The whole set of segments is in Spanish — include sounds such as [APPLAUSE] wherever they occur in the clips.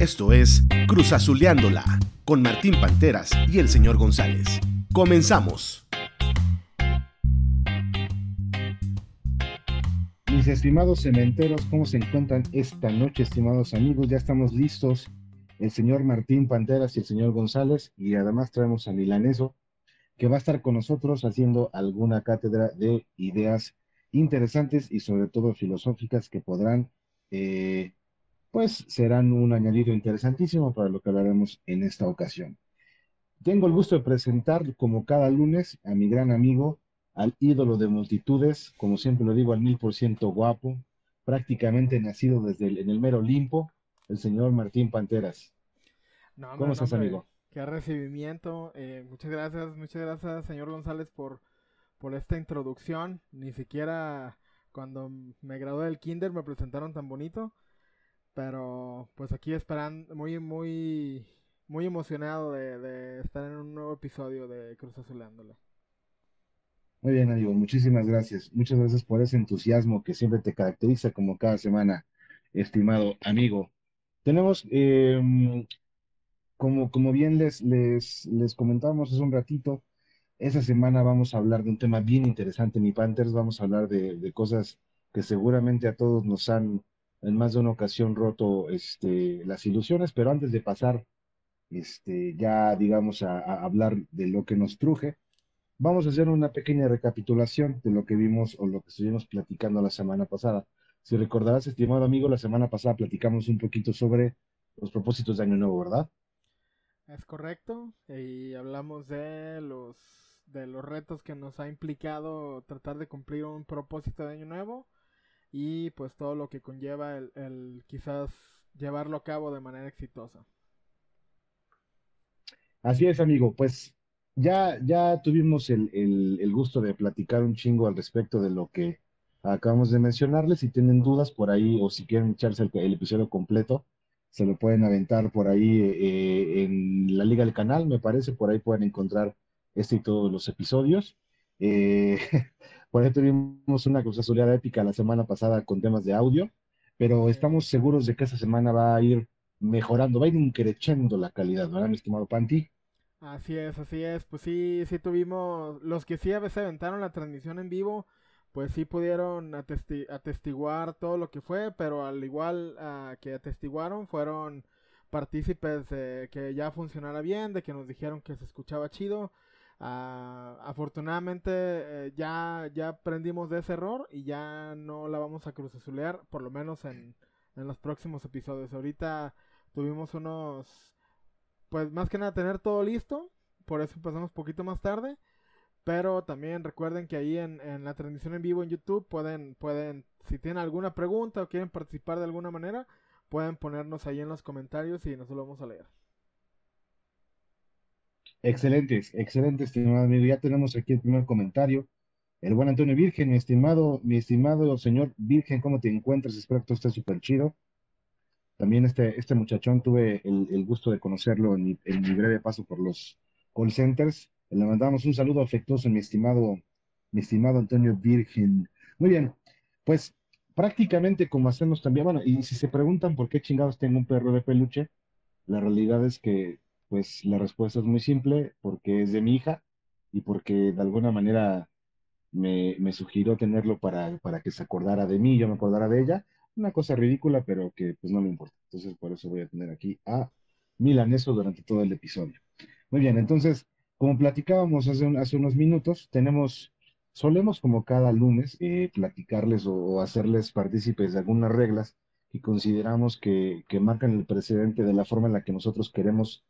Esto es Cruz Azuleándola con Martín Panteras y el señor González. Comenzamos. Mis estimados cementeros, ¿cómo se encuentran esta noche, estimados amigos? Ya estamos listos, el señor Martín Panteras y el señor González, y además traemos a Milaneso, que va a estar con nosotros haciendo alguna cátedra de ideas interesantes y sobre todo filosóficas que podrán, eh, pues serán un añadido interesantísimo para lo que hablaremos en esta ocasión. Tengo el gusto de presentar, como cada lunes, a mi gran amigo, al ídolo de multitudes, como siempre lo digo, al mil por ciento guapo, prácticamente nacido desde el, en el mero Olimpo, el señor Martín Panteras. No, ¿Cómo estás, amigo? Qué recibimiento. Eh, muchas gracias, muchas gracias, señor González, por, por esta introducción. Ni siquiera cuando me gradué del kinder me presentaron tan bonito. Pero pues aquí esperando, muy, muy, muy emocionado de, estar en un nuevo episodio de Cruz Azulándola. Muy bien, amigo, muchísimas gracias. Muchas gracias por ese entusiasmo que siempre te caracteriza como cada semana, estimado amigo. Tenemos, em, como, como bien les, les, les comentamos hace un ratito, esta semana vamos a hablar de un tema bien interesante, mi Panthers. Vamos a hablar de, de cosas que seguramente a todos nos han en más de una ocasión roto este, las ilusiones, pero antes de pasar este, ya, digamos, a, hablar de lo que nos truje, vamos a hacer una pequeña recapitulación de lo que vimos o lo que estuvimos platicando la semana pasada. Si recordarás, estimado amigo, la semana pasada platicamos un poquito sobre los propósitos de Año Nuevo, ¿verdad? Es correcto. Y hablamos de los de los retos que nos ha implicado tratar de cumplir un propósito de Año Nuevo y pues todo lo que conlleva el, quizás llevarlo a cabo de manera exitosa. Así es, amigo. Pues ya, ya tuvimos el, el, el gusto de platicar un chingo al respecto de lo que acabamos de mencionarles. Si tienen dudas por ahí o si quieren echarse el, el episodio completo, se lo pueden aventar por ahí eh, en la liga del canal, me parece. Por ahí pueden encontrar este y todos los episodios. Eh, [LAUGHS] por ahí tuvimos una cosa soleada épica la semana pasada con temas de audio, pero estamos seguros de que esta semana va a ir mejorando, va a ir increciendo la calidad, ¿verdad, mi estimado Panti? Así es, así es. Pues sí, sí tuvimos, los que sí a veces aventaron la transmisión en vivo, pues sí pudieron atesti atestiguar todo lo que fue, pero al igual uh, que atestiguaron, fueron partícipes de que ya funcionara bien, de que nos dijeron que se escuchaba chido. Uh, afortunadamente eh, ya, ya aprendimos de ese error y ya no la vamos a cruzazulear, por lo menos en, en los próximos episodios. Ahorita tuvimos unos, pues más que nada tener todo listo, por eso empezamos poquito más tarde. Pero también recuerden que ahí en, en, la transmisión en vivo en YouTube pueden, pueden, si tienen alguna pregunta o quieren participar de alguna manera, pueden ponernos ahí en los comentarios y nosotros lo vamos a leer. Excelentes, excelente, estimado amigo. Ya tenemos aquí el primer comentario. El buen Antonio Virgen, mi estimado, mi estimado señor Virgen, ¿cómo te encuentras? Espero que todo esté súper chido. También este, este muchachón tuve el, el gusto de conocerlo en mi, en mi breve paso por los call centers. Le mandamos un saludo afectuoso, mi estimado, mi estimado Antonio Virgen. Muy bien, pues prácticamente como hacemos también, bueno, y si se preguntan por qué chingados tengo un perro de peluche, la realidad es que, pues la respuesta es muy simple, porque es de mi hija y porque de alguna manera me, me sugirió tenerlo para, para que se acordara de mí, yo me acordara de ella. Una cosa ridícula, pero que pues no me importa. Entonces por eso voy a tener aquí a Milaneso durante todo el episodio. Muy bien, entonces como platicábamos hace, un, hace, unos minutos, tenemos, solemos como cada lunes eh, platicarles o, o, hacerles partícipes de algunas reglas que consideramos que, que, marcan el precedente de la forma en la que nosotros queremos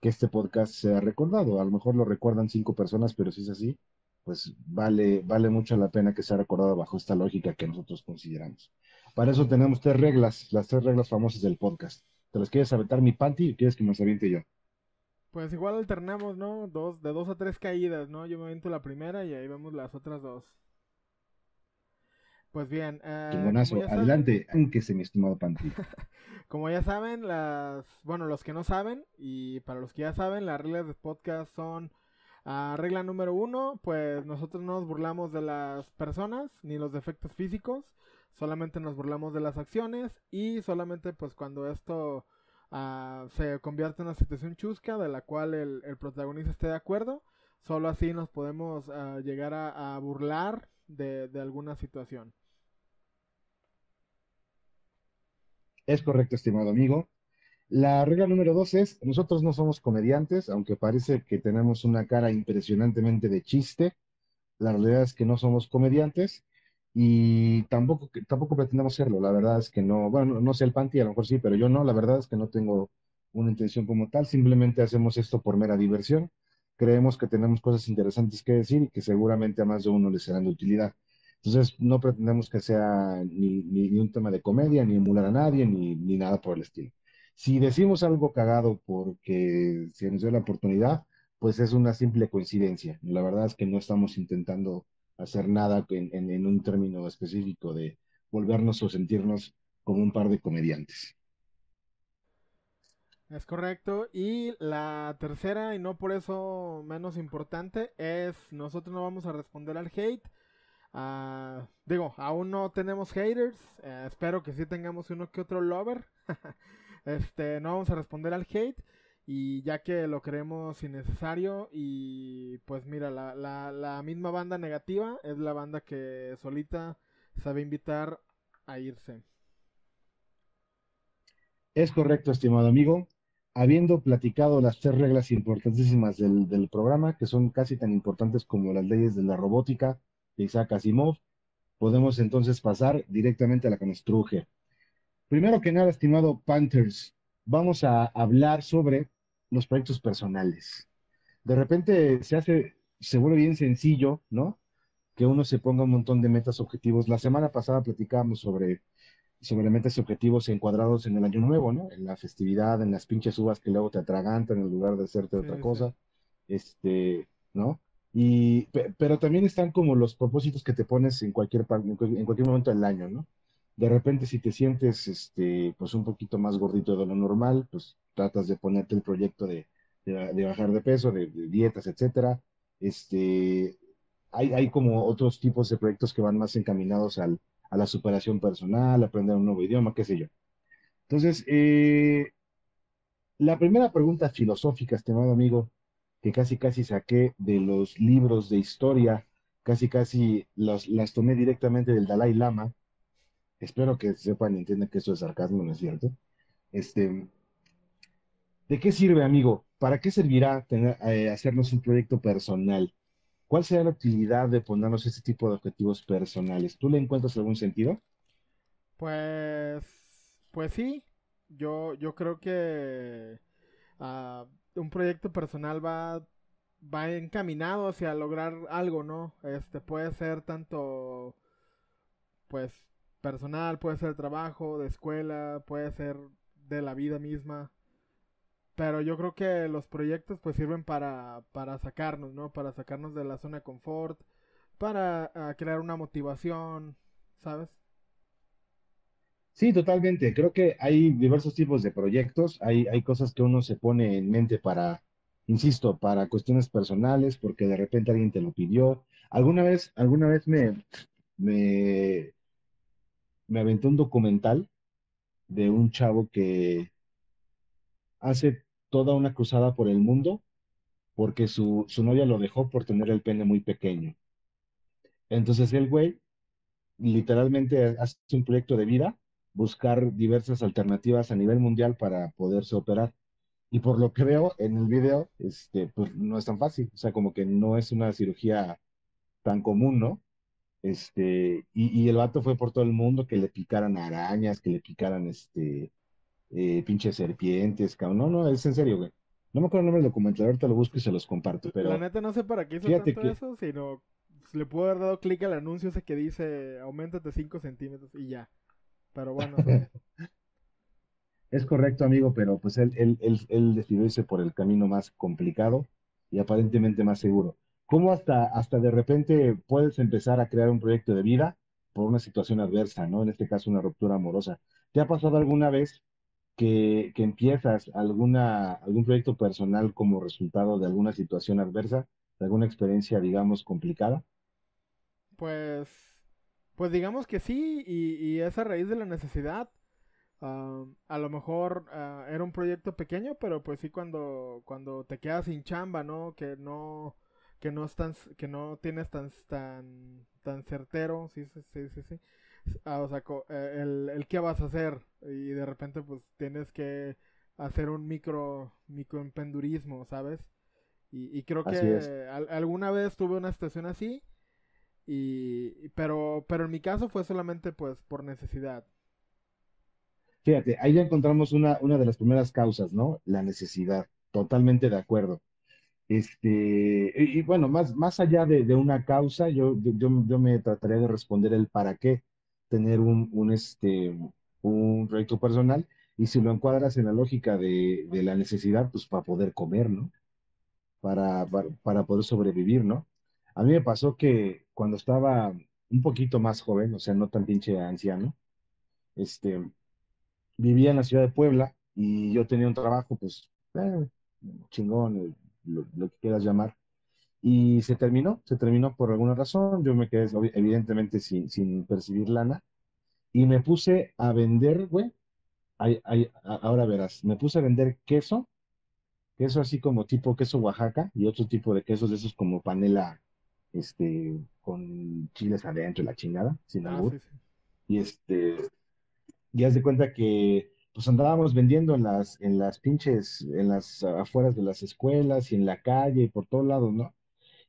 que este podcast sea recordado. A lo mejor lo recuerdan cinco personas, pero si es así, pues vale, vale mucho la pena que sea recordado bajo esta lógica que nosotros consideramos. Para eso tenemos tres reglas, las tres reglas famosas del podcast. ¿Te las quieres aventar mi panty o quieres que me las aviente yo? Pues igual alternamos, ¿no? Dos, de dos a tres caídas, ¿no? Yo me avento la primera y ahí vemos las otras dos. Pues bien. Eh, Chingonazo, adelante, aunque se mi estimado Panti. [LAUGHS] como ya saben, las. Bueno, los que no saben, y para los que ya saben, las reglas de podcast son. Uh, regla número uno, pues nosotros no nos burlamos de las personas ni los defectos físicos, solamente nos burlamos de las acciones y solamente pues cuando esto ah, se convierte en una situación chusca de la cual el, el protagonista esté de acuerdo. Solo así nos podemos ah, llegar a, a burlar de, de alguna situación. Es correcto, estimado amigo. La regla número dos es, nosotros no somos comediantes, aunque parece que tenemos una cara impresionantemente de chiste. La realidad es que no somos comediantes y tampoco, tampoco pretendemos serlo. La verdad es que no, bueno, no, sé el Panty, a lo mejor sí, pero yo no. La verdad es que no tengo una intención como tal. Simplemente hacemos esto por mera diversión. Creemos que tenemos cosas interesantes que decir y que seguramente a más de uno les serán de utilidad. Entonces, no pretendemos que sea ni, ni, un tema de comedia, ni emular a nadie, ni, ni nada por el estilo. Si decimos algo cagado porque se nos dio la oportunidad, pues es una simple coincidencia. La verdad es que no estamos intentando hacer nada en, en- en un término específico de volvernos o sentirnos como un par de comediantes. Es correcto. Y la tercera, y no por eso menos importante, es nosotros no vamos a responder al hate. Ah, digo, aún no tenemos haters. eh, espero que sí tengamos uno que otro lover. [LAUGHS] Este, no vamos a responder al hate. Y ya que lo creemos innecesario. Y pues mira, la, la, la misma banda negativa es la banda que solita sabe invitar a irse. Es correcto, estimado amigo. Habiendo platicado las tres reglas importantísimas del, del programa, que son casi tan importantes como las leyes de la robótica de Isaac Asimov, podemos entonces pasar directamente a la que nos truje. Primero que nada, estimado Panthers, vamos a hablar sobre los proyectos personales. De repente se hace, se vuelve bien sencillo, ¿no? Que uno se ponga un montón de metas, objetivos. La semana pasada platicábamos sobre, sobre metas y objetivos encuadrados en el año nuevo, ¿no? En la festividad, en las pinches uvas que luego te atragantan en lugar de hacerte Sí, otra sí. cosa, este, ¿no? Y, pe- pero también están como los propósitos que te pones en cualquier, en cualquier momento del año, ¿no? De repente, si te sientes, este, pues un poquito más gordito de lo normal, pues tratas de ponerte el proyecto de, de, de bajar de peso, de, de dietas, etcétera. Este, hay, hay como otros tipos de proyectos que van más encaminados al, a la superación personal, aprender un nuevo idioma, qué sé yo. Entonces, eh, la primera pregunta filosófica, estimado amigo, que casi casi saqué de los libros de historia, casi casi las tomé directamente del Dalai Lama. Espero que sepan y entiendan que esto es sarcasmo, ¿no es cierto? Este, ¿de qué sirve, amigo? ¿Para qué servirá tener, eh, hacernos un proyecto personal? ¿Cuál será la utilidad de ponernos este tipo de objetivos personales? ¿Tú le encuentras algún sentido? Pues, pues sí, yo, yo creo que ah, un proyecto personal va, va encaminado hacia lograr algo, ¿no? Este puede ser tanto, pues, personal, puede ser trabajo, de escuela, puede ser de la vida misma. Pero yo creo que los proyectos pues sirven para, para sacarnos, ¿no? Para sacarnos de la zona de confort, para ah, crear una motivación, ¿sabes? Sí, totalmente. Creo que hay diversos tipos de proyectos. Hay, hay cosas que uno se pone en mente para, insisto, para cuestiones personales, porque de repente alguien te lo pidió. Alguna vez, alguna vez me, me, me aventé un documental de un chavo que hace toda una cruzada por el mundo porque su, su novia lo dejó por tener el pene muy pequeño. Entonces el güey literalmente hace un proyecto de vida, buscar diversas alternativas a nivel mundial para poderse operar. Y por lo que veo en el video, este, pues no es tan fácil, o sea, como que no es una cirugía tan común, ¿no? Este, y, y el vato fue por todo el mundo que le picaran arañas, que le picaran, este, eh, pinches serpientes, cabrón. No, no, es en serio, güey. No me acuerdo el nombre del documental, ahorita lo busco y se los comparto, La pero neta no sé para qué hizo tanto que- eso, sino pues, le pudo haber dado clic al anuncio ese que dice aumentate 5 centímetros y ya. Pero bueno, [LAUGHS] Es correcto, amigo, pero pues él, él, él, él decidió irse por el camino más complicado y aparentemente más seguro. ¿Cómo hasta, hasta de repente puedes empezar a crear un proyecto de vida por una situación adversa, ¿no? En este caso, una ruptura amorosa. ¿Te ha pasado alguna vez que, que empiezas alguna, algún proyecto personal como resultado de alguna situación adversa, de alguna experiencia, digamos, complicada? pues, pues digamos que sí, y, y es a raíz de la necesidad. ah, a lo mejor ah, era un proyecto pequeño, pero pues sí cuando, cuando te quedas sin chamba, ¿no? Que no, que no estás, que no tienes tan, tan, tan certero, sí, sí, sí, sí, sí. Ah, o sea, eh, el, el qué vas a hacer y de repente pues tienes que hacer un micro, microempendurismo, ¿sabes? Y, y creo que Así al- alguna vez tuve una situación así, y, pero, pero en mi caso fue solamente pues por necesidad. Fíjate, ahí ya encontramos una, una de las primeras causas, ¿no? La necesidad. Totalmente de acuerdo. Este, y, bueno, más, más allá de, de una causa, yo, yo, yo me trataría de responder el para qué tener un, un, este, un proyecto personal. Y si lo encuadras en la lógica de, de la necesidad, pues para poder comer, ¿no? Para, para, para poder sobrevivir, ¿no? A mí me pasó que cuando estaba un poquito más joven, o sea, no tan pinche anciano, este, vivía en la ciudad de Puebla y yo tenía un trabajo, pues, eh, chingón, eh, lo, que quieras llamar. Y se terminó, se terminó por alguna razón. Yo me quedé, evidentemente, sin, sin percibir lana. Y me puse a vender, güey. ay- ay, ahora verás, me puse a vender queso, queso así como tipo queso Oaxaca y otro tipo de quesos de esos como panela, este, con chiles adentro la chingada, sin Ah, albur. sí, sí. Y este, y haz de cuenta que pues andábamos vendiendo en las, en las pinches, en las afueras de las escuelas y en la calle y por todos lados, ¿no?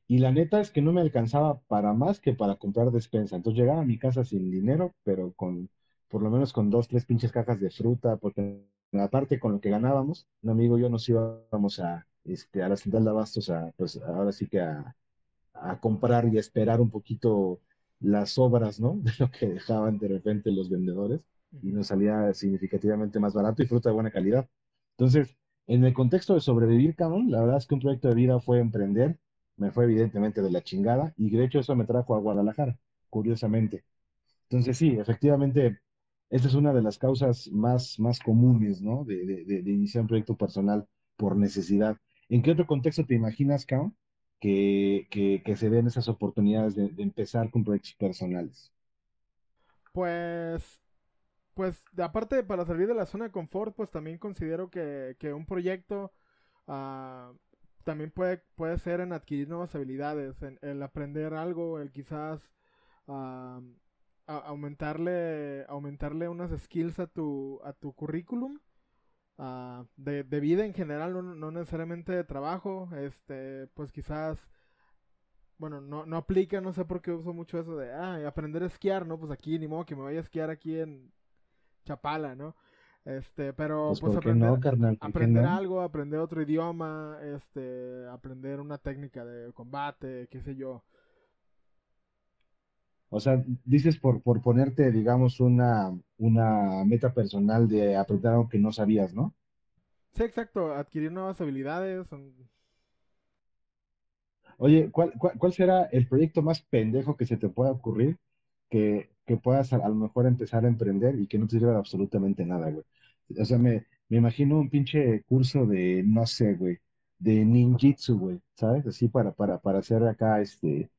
Y la neta es que no me alcanzaba para más que para comprar despensa. Entonces llegaba a mi casa sin dinero, pero con, por lo menos con dos, tres pinches cajas de fruta, porque aparte con lo que ganábamos, un amigo y yo nos íbamos a, este, a la central de abastos a, pues ahora sí que a, a comprar y a esperar un poquito las obras, ¿no? [LAUGHS] De lo que dejaban de repente los vendedores y nos salía significativamente más barato y fruta de buena calidad. Entonces, en el contexto de sobrevivir, cabrón, la verdad es que un proyecto de vida fue emprender, me fue evidentemente de la chingada y de hecho eso me trajo a Guadalajara, curiosamente. Entonces, sí, efectivamente, esta es una de las causas más, más comunes, ¿no? De, de, de- de iniciar un proyecto personal por necesidad. ¿En qué otro contexto te imaginas, cabrón, que, que, se den esas oportunidades de, empezar con proyectos personales? Pues, pues, aparte para salir de la zona de confort, pues también considero que, que un proyecto ah, también puede, puede ser en adquirir nuevas habilidades, en el aprender algo, el quizás ah, aumentarle, aumentarle unas skills a tu, a tu currículum. Ah, de, de vida en general, no, no necesariamente de trabajo, este, pues quizás bueno, no, no aplica, no sé por qué uso mucho eso de, ah, aprender a esquiar, ¿no? Pues aquí, ni modo que me vaya a esquiar aquí en Chapala, ¿no? Este, pero Pues, pues ¿por qué aprender, no, carnal? ¿Por qué aprender no? algo, aprender otro idioma, este, aprender una técnica de combate, qué sé yo. O sea, dices por, por ponerte, digamos, una, una meta personal de aprender algo que no sabías, ¿no? Sí, exacto, adquirir nuevas habilidades. Oye, ¿cuál, cuál, cuál será el proyecto más pendejo que se te pueda ocurrir que, que puedas a, a lo mejor empezar a emprender y que no te sirva de absolutamente nada, güey? O sea, me, me imagino un pinche curso de, no sé, güey, de ninjitsu, güey, ¿sabes? Así para, para, para hacer acá, este,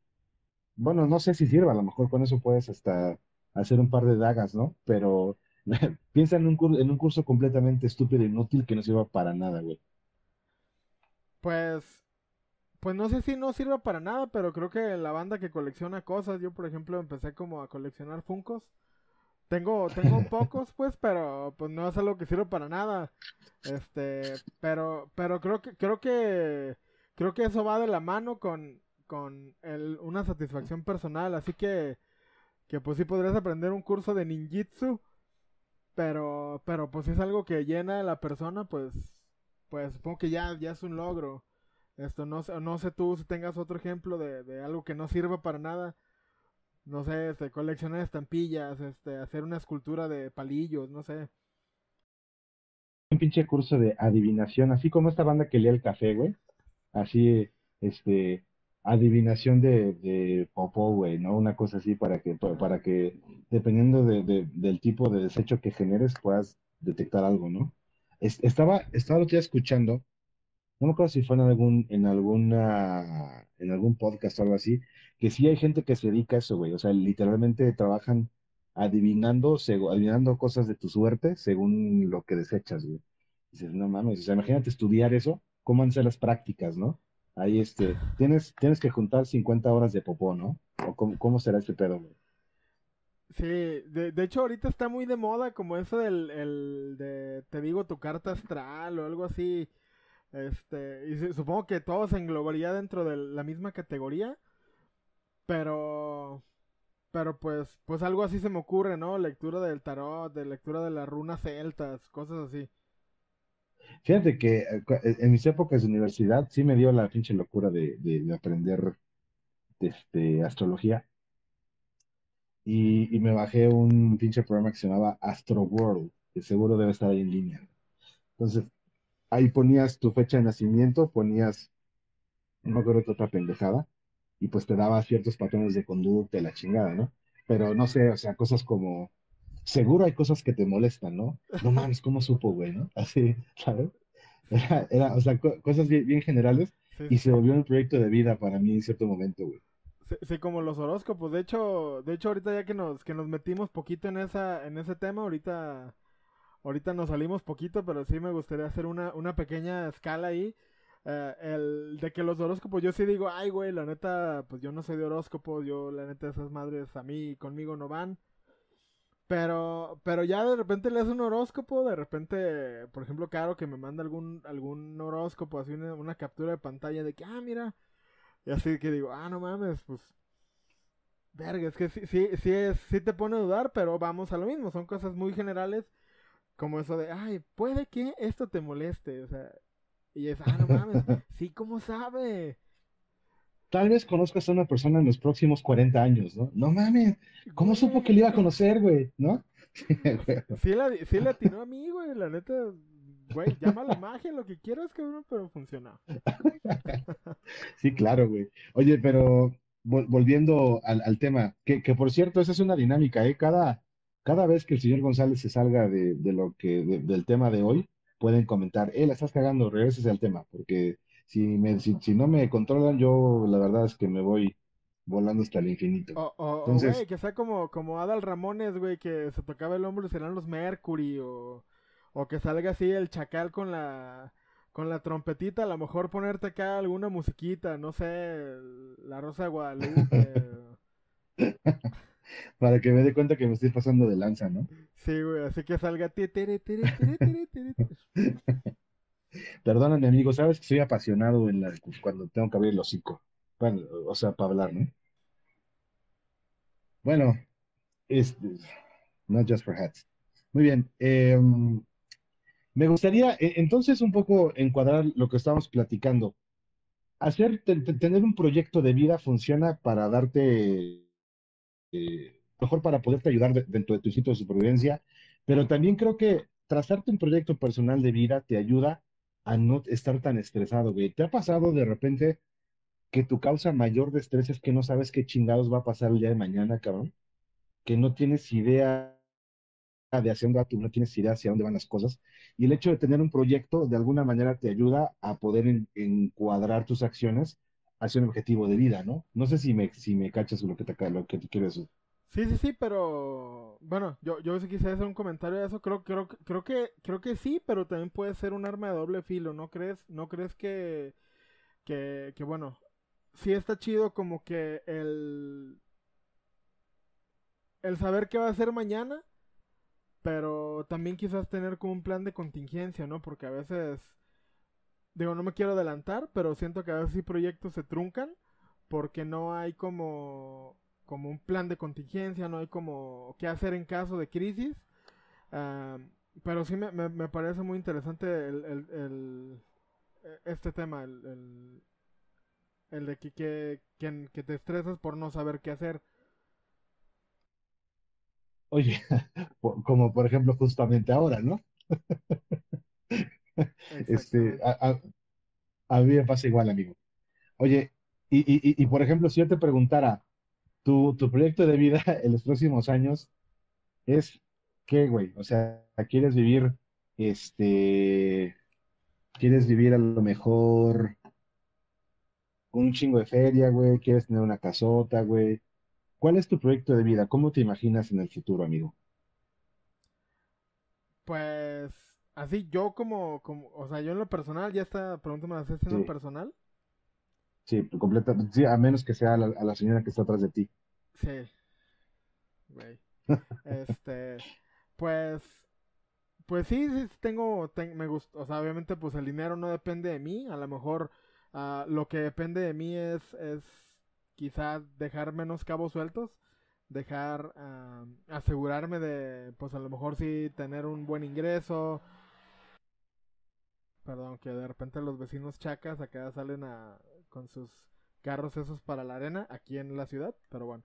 bueno, no sé si sirva, a lo mejor con eso puedes hasta hacer un par de dagas, ¿no? Pero [LAUGHS] piensa en un, cur- en un curso completamente estúpido e inútil que no sirva para nada, güey. Pues, pues no sé si no sirva para nada, pero creo que la banda que colecciona cosas, yo por ejemplo empecé como a coleccionar Funkos. Tengo, tengo [LAUGHS] pocos, pues, pero pues no es algo que sirve para nada. Este, pero, pero creo que, creo que, creo que eso va de la mano con, con el, una satisfacción personal. Así que, que pues sí podrías aprender un curso de ninjitsu, pero, pero pues si es algo que llena a la persona, pues, pues supongo que ya, ya es un logro. Esto no no sé tú si tengas otro ejemplo de, de algo que no sirva para nada. No sé, este, coleccionar estampillas, este, hacer una escultura de palillos, no sé. Un pinche curso de adivinación, así como esta banda que lee el café, güey. Así, este, adivinación de, de popó, güey, ¿no? Una cosa así para que, pa- para que, dependiendo de, de- del tipo de desecho que generes, puedas detectar algo, ¿no? Es- estaba, estaba otro día escuchando, no me acuerdo si fue en algún, en alguna, en algún podcast o algo así, que sí hay gente que se dedica a eso, güey. O sea, literalmente trabajan adivinando, adivinando cosas de tu suerte según lo que desechas, güey. Dices, no mames, o sea, imagínate estudiar eso, cómo han las prácticas, ¿no? Ahí, este, tienes, tienes que juntar 50 horas de popó, ¿no? ¿O cómo, será este pedo, güey? Sí, de, de, hecho ahorita está muy de moda como eso del el, de, te digo, tu carta astral o algo así. Este, y supongo que todo se englobaría dentro de la misma categoría. Pero, pero pues, pues algo así se me ocurre, ¿no? Lectura del tarot, de lectura de las runas celtas, cosas así. Fíjate que eh, eh, en mis épocas de universidad sí me dio la pinche locura de, de, aprender este, astrología. Y, y, me bajé un pinche programa que se llamaba Astro World, que seguro debe estar ahí en línea. Entonces, ahí ponías tu fecha de nacimiento, ponías, no me acuerdo otra pendejada, y pues te daba ciertos patrones de conducta y la chingada, ¿no? Pero no sé, o sea, cosas como seguro hay cosas que te molestan, ¿no? No mames, ¿cómo supo, güey, no? Así, ¿sabes? Era, o sea, cosas bien, generales y se volvió un proyecto de vida para mí en cierto momento, güey. Sí, como los horóscopos. De hecho, de hecho ahorita ya que nos que nos metimos poquito en esa en ese tema, ahorita ahorita nos salimos poquito, pero sí me gustaría hacer una una pequeña escala ahí. Eh, el de que los horóscopos, yo sí digo, ay, güey, la neta, pues yo no soy de horóscopo, yo la neta esas madres a mí conmigo no van. Pero, pero ya de repente le hace un horóscopo, de repente, por ejemplo, Caro que me manda algún, algún horóscopo, así una, captura de pantalla de que, ah, mira, y así que digo, ah, no mames, pues, verga, es que sí, sí, sí, es, sí te pone a dudar, pero vamos a lo mismo, son cosas muy generales, como eso de, ay, puede que esto te moleste, o sea, y es, ah, no mames, [LAUGHS] sí, ¿cómo sabe? Tal vez conozcas a una persona en los próximos 40 años, ¿no? No mames, ¿cómo supo que le iba a conocer, güey? ¿No? [LAUGHS] sí, la, sí le atinó a mí, güey, la neta, güey, llama la magia, lo que quieras, cabrón, pero funciona. [LAUGHS] sí, claro, güey. Oye, pero volviendo al, tema, que, por cierto, esa es una dinámica, ¿eh? Cada, cada vez que el señor González se salga de, lo que, del tema de hoy, pueden comentar, eh, la estás cagando, regreses al tema, porque si, me, si, no me controlan, yo la verdad es que me voy volando hasta el infinito. O, güey, que sea como, como Adal Ramones, güey, que se tocaba el hombro y serán los Mercury, o, o que salga así el chacal con la con la trompetita, a lo mejor ponerte acá alguna musiquita, no sé, la Rosa de Guadalupe. [LAUGHS] Para que me dé cuenta que me estoy pasando de lanza, ¿no? Sí, güey, así que salga. [LAUGHS] Perdóname, amigo, sabes que soy apasionado en la, cuando tengo que abrir el hocico. O sea, para hablar, ¿no? Bueno, es, not just for hats. Muy bien. Em, me gustaría e, entonces un poco encuadrar lo que estamos platicando. Hacer, tener un proyecto de vida funciona para darte, eh, mejor para poderte ayudar dentro de tu sitio de supervivencia, pero también creo que trazarte un proyecto personal de vida te ayuda a no estar tan estresado, güey. ¿Te ha pasado de repente que tu causa mayor de estrés es que no sabes qué chingados va a pasar el día de mañana, cabrón? Que no tienes idea de hacia dónde va no tienes idea hacia dónde van las cosas. Y el hecho de tener un proyecto de alguna manera te ayuda a poder encuadrar tus acciones hacia un objetivo de vida, ¿no? No sé si me, si me cachas lo que te, lo que te quiero decir. Sí, sí, sí, pero bueno, yo, yo sí quise hacer un comentario de eso, creo, creo, creo que, creo que sí, pero también puede ser un arma de doble filo, ¿no crees? ¿No crees que, que, que bueno, sí está chido como que el, el saber qué va a ser mañana, pero también quizás tener como un plan de contingencia, ¿no? Porque a veces, digo, no me quiero adelantar, pero siento que a veces sí proyectos se truncan porque no hay como como un plan de contingencia, no hay como qué hacer en caso de crisis. Ah, pero sí me, me, parece muy interesante el, el, este tema, el, el, de que, que, que, te estresas por no saber qué hacer. Oye, [LAUGHS] como por ejemplo justamente ahora, ¿no? [LAUGHS] este, a, a, mí me pasa igual, amigo. Oye, y, y, y por ejemplo, si yo te preguntara, tu, proyecto de vida [LAUGHS] en los próximos años es qué, güey? O sea, ¿quieres vivir, este, quieres vivir a lo mejor un chingo de feria, güey? ¿Quieres tener una casota, güey? ¿cuál es tu proyecto de vida? ¿Cómo te imaginas en el futuro, amigo? Pues así yo como, como, o sea, yo en lo personal, ya esta pregunta me la haces en lo personal. Sí, completamente, sí, a menos que sea la, a la señora que está atrás de ti. Sí. Güey. [LAUGHS] este, pues, pues sí, sí tengo, me gusta, o sea, obviamente pues el dinero no depende de mí, a lo mejor uh, lo que depende de mí es, es quizás dejar menos cabos sueltos, dejar, uh, asegurarme de, pues a lo mejor sí tener un buen ingreso, perdón, que de repente los vecinos chacas acá salen a, con sus carros esos para la arena, aquí en la ciudad, pero bueno,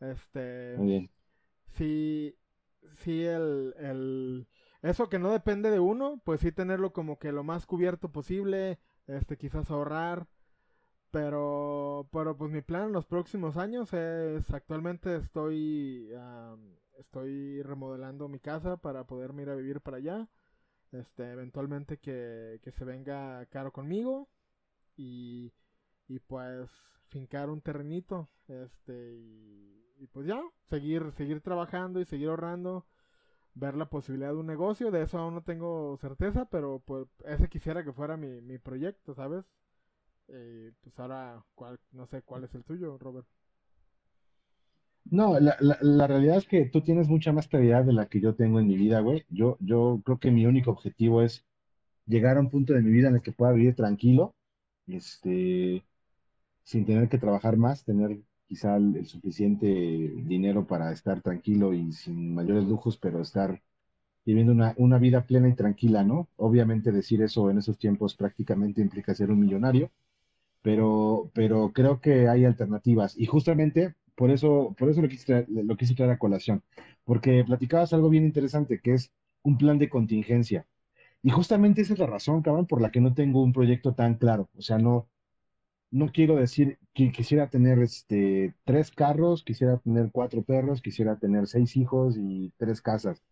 este... Muy bien. Sí, sí, el, el, eso que no depende de uno, pues sí tenerlo como que lo más cubierto posible, este, quizás ahorrar, pero, pero pues mi plan en los próximos años es, actualmente estoy, estoy remodelando mi casa para poderme ir a vivir para allá, este, eventualmente que, que se venga caro conmigo y, y pues fincar un terrenito, este, y, pues ya, seguir, seguir trabajando y seguir ahorrando, ver la posibilidad de un negocio, de eso aún no tengo certeza, pero pues ese quisiera que fuera mi, mi proyecto, ¿sabes? Eh, pues ahora, cuál, no sé cuál es el tuyo, Robert. No, la, la, la, realidad es que tú tienes mucha más claridad de la que yo tengo en mi vida, güey. Yo, yo creo que mi único objetivo es llegar a un punto de mi vida en el que pueda vivir tranquilo, este, sin tener que trabajar más, tener quizá el, suficiente dinero para estar tranquilo y sin mayores lujos, pero estar viviendo una, una, vida plena y tranquila, ¿no? Obviamente decir eso en esos tiempos prácticamente implica ser un millonario, pero, pero creo que hay alternativas y justamente por eso, por eso lo quise, traer, lo quise traer a colación, porque platicabas algo bien interesante, que es un plan de contingencia. Y justamente esa es la razón, cabrón, por la que no tengo un proyecto tan claro. O sea, no, no quiero decir que quisiera tener este, tres carros, quisiera tener cuatro perros, quisiera tener seis hijos y tres casas,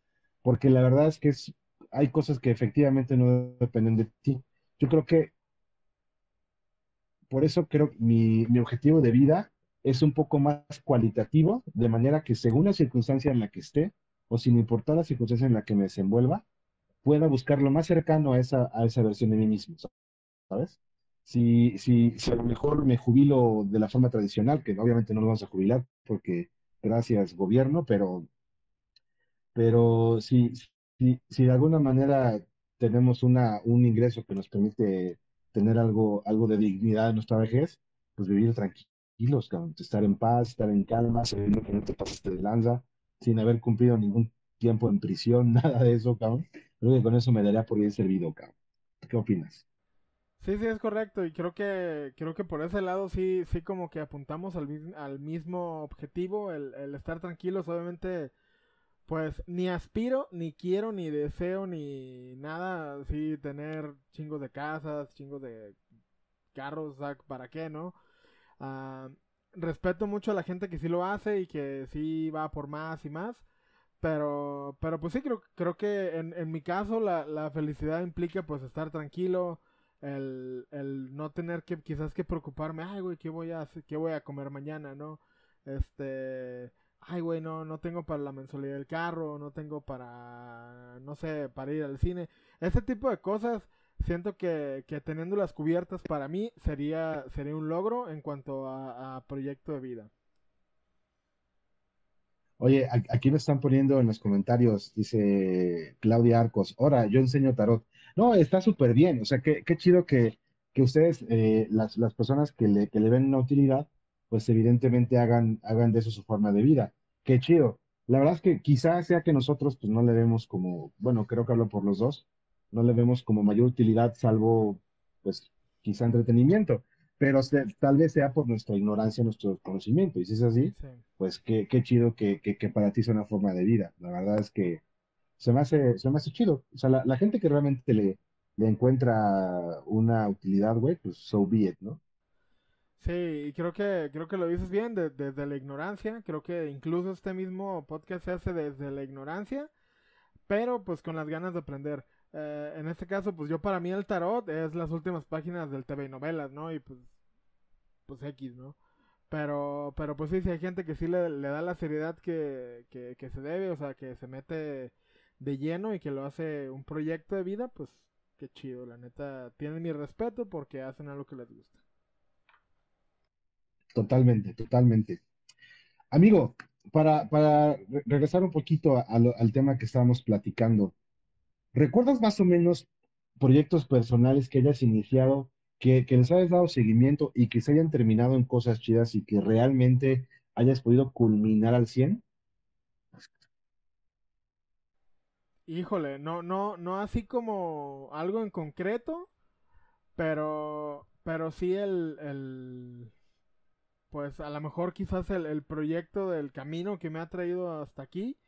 porque la verdad es que es, hay cosas que efectivamente no dependen de ti. Yo creo que por eso creo que mi, mi objetivo de vida es un poco más cualitativo, de manera que según la circunstancia en la que esté, o sin importar la circunstancia en la que me desenvuelva, pueda buscar lo más cercano a esa, a esa versión de mí mismo, ¿sabes? Si, si, si a lo mejor me jubilo de la forma tradicional, que obviamente no lo vamos a jubilar porque gracias gobierno, pero, pero si, si, si de alguna manera tenemos una, un ingreso que nos permite tener algo, algo de dignidad en nuestra vejez, pues vivir tranquilos, estar en paz, estar en calma, sabiendo que no te pasaste de lanza, sin haber cumplido ningún tiempo en prisión, [LAUGHS] nada de eso, cabrón. Creo que con eso me daría por bien servido, cabrón. ¿Qué opinas? Sí, sí, es correcto. Y creo que, creo que por ese lado sí, sí como que apuntamos al, al mismo objetivo, el, el estar tranquilos. Obviamente, pues ni aspiro, ni quiero, ni deseo, ni nada, sí, tener chingos de casas, chingos de carros, ¿para qué, no? Uh, respeto mucho a la gente que sí lo hace y que sí va por más y más. Pero, pero pues sí, creo, creo que en, en mi caso la, la felicidad implica pues estar tranquilo, el, el no tener que quizás que preocuparme, ay, güey, ¿qué voy a hacer? ¿Qué voy a comer mañana, no? Este, ay, güey, no, no tengo para la mensualidad del carro, no tengo para, no sé, para ir al cine. Ese tipo de cosas, siento que, que teniéndolas cubiertas para mí sería, sería un logro en cuanto a, a proyecto de vida. Oye, aquí me están poniendo en los comentarios, dice Claudia Arcos, ahora yo enseño tarot. No, está súper bien, o sea, qué, qué chido que, que ustedes, eh, las, las personas que le, que le ven una utilidad, pues evidentemente hagan, hagan de eso su forma de vida. Qué chido. La verdad es que quizás sea que nosotros pues no le vemos como, bueno, creo que hablo por los dos, no le vemos como mayor utilidad salvo pues quizá entretenimiento pero tal vez sea por nuestra ignorancia, nuestro conocimiento. Y si es así, pues qué, qué chido que, que, que, para ti sea una forma de vida. La verdad es que se me hace, se me hace chido. O sea, la, la gente que realmente le, le encuentra una utilidad, güey, pues so be it, ¿no? Sí, y creo que, creo que lo dices bien, desde la ignorancia. Creo que incluso este mismo podcast se hace desde la ignorancia, pero pues con las ganas de aprender. Eh, en este caso, pues yo para mí el tarot es las últimas páginas del TV y novelas, ¿no? Y pues, pues X, ¿no? Pero, pero pues sí, si hay gente que sí le, da la seriedad que, que, se debe, o sea, que se mete de lleno y que lo hace un proyecto de vida, pues qué chido, la neta, tienen mi respeto porque hacen algo que les gusta. Totalmente, totalmente. Amigo, para, para regresar un poquito al tema que estábamos platicando, ¿recuerdas más o menos proyectos personales que hayas iniciado, que, que les hayas dado seguimiento y que se hayan terminado en cosas chidas y que realmente hayas podido culminar al 100? Híjole, no, no, no así como algo en concreto, pero, pero sí el, el pues a lo mejor quizás el, el, proyecto del camino que me ha traído hasta aquí,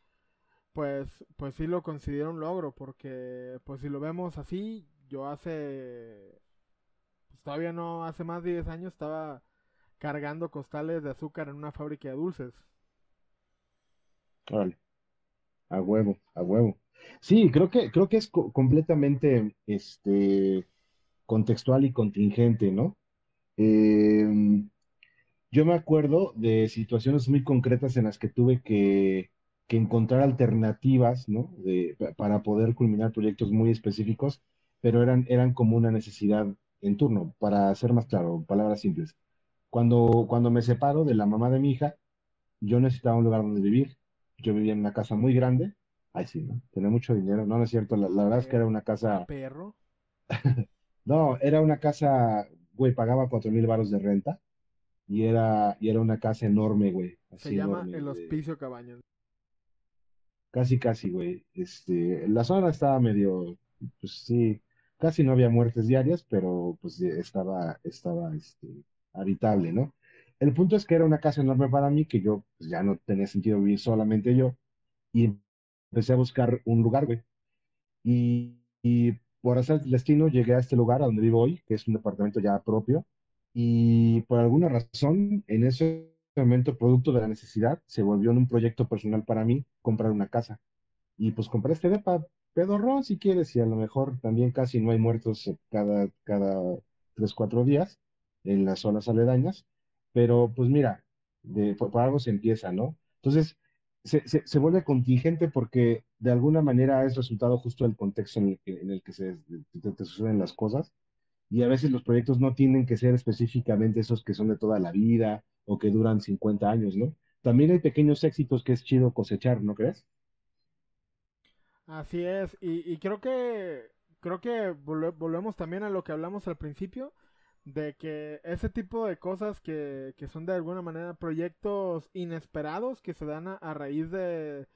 pues, pues sí lo considero un logro, porque pues si lo vemos así, yo hace, pues todavía no, hace más de 10 años estaba cargando costales de azúcar en una fábrica de dulces. Vale. A huevo, a huevo. Sí, creo que, creo que es completamente este, contextual y contingente, ¿no? Em, yo me acuerdo de situaciones muy concretas en las que tuve que, que encontrar alternativas, ¿no? De, para poder culminar proyectos muy específicos, pero eran, eran como una necesidad en turno, para ser más claro, palabras simples. Cuando, cuando me separo de la mamá de mi hija, yo necesitaba un lugar donde vivir. Yo vivía en una casa muy grande Ay, sí, ¿no? Tenía mucho dinero. No, no es cierto. La, verdad es que era una casa. ¿Perro? [LAUGHS] no, era una casa, güey, pagaba cuatro mil baros de renta. Y era, y era una casa enorme, güey. Se llama el Hospicio Cabañas. Casi, casi, güey. Este, la zona estaba medio, pues sí, casi no había muertes diarias, pero pues estaba, estaba, este, habitable, ¿no? El punto es que era una casa enorme para mí, que yo, pues ya no tenía sentido vivir solamente yo. Y empecé a buscar un lugar, güey. Y, y por hacer el destino llegué a este lugar a donde vivo hoy, que es un departamento ya propio. Y por alguna razón, en ese momento, producto de la necesidad, se volvió en un proyecto personal para mí comprar una casa. Y pues compré este depa pedorrón, si quieres, y a lo mejor también casi no hay muertos cada, cada tres, cuatro días en las zonas aledañas. Pero pues mira, de, por algo se empieza, ¿no? Entonces, se, vuelve contingente porque de alguna manera es resultado justo del contexto en el que, en el que se, te, suceden las cosas. Y a veces los proyectos no tienen que ser específicamente esos que son de toda la vida o que duran 50 años, ¿no? También hay pequeños éxitos que es chido cosechar, ¿no crees? Así es, y, y creo que creo que volvemos también a lo que hablamos al principio, de que ese tipo de cosas que, que son de alguna manera proyectos inesperados que se dan a, raíz de,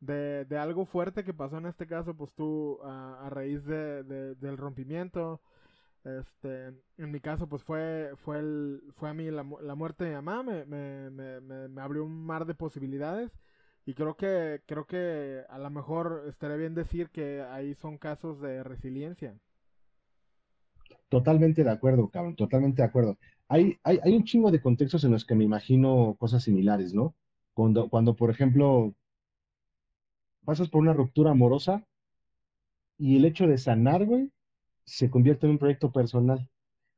de, algo fuerte que pasó en este caso, pues tú a, raíz de, del rompimiento. Este, en mi caso, pues fue, fue, el, fue a mí la, la muerte de mi mamá, me, me, me, me, abrió un mar de posibilidades y creo que, creo que a lo mejor estaría bien decir que ahí son casos de resiliencia. Totalmente de acuerdo, cabrón, totalmente de acuerdo. Hay, hay, hay un chingo de contextos en los que me imagino cosas similares, ¿no? Cuando, cuando, por ejemplo, pasas por una ruptura amorosa y el hecho de sanar, güey, se convierte en un proyecto personal.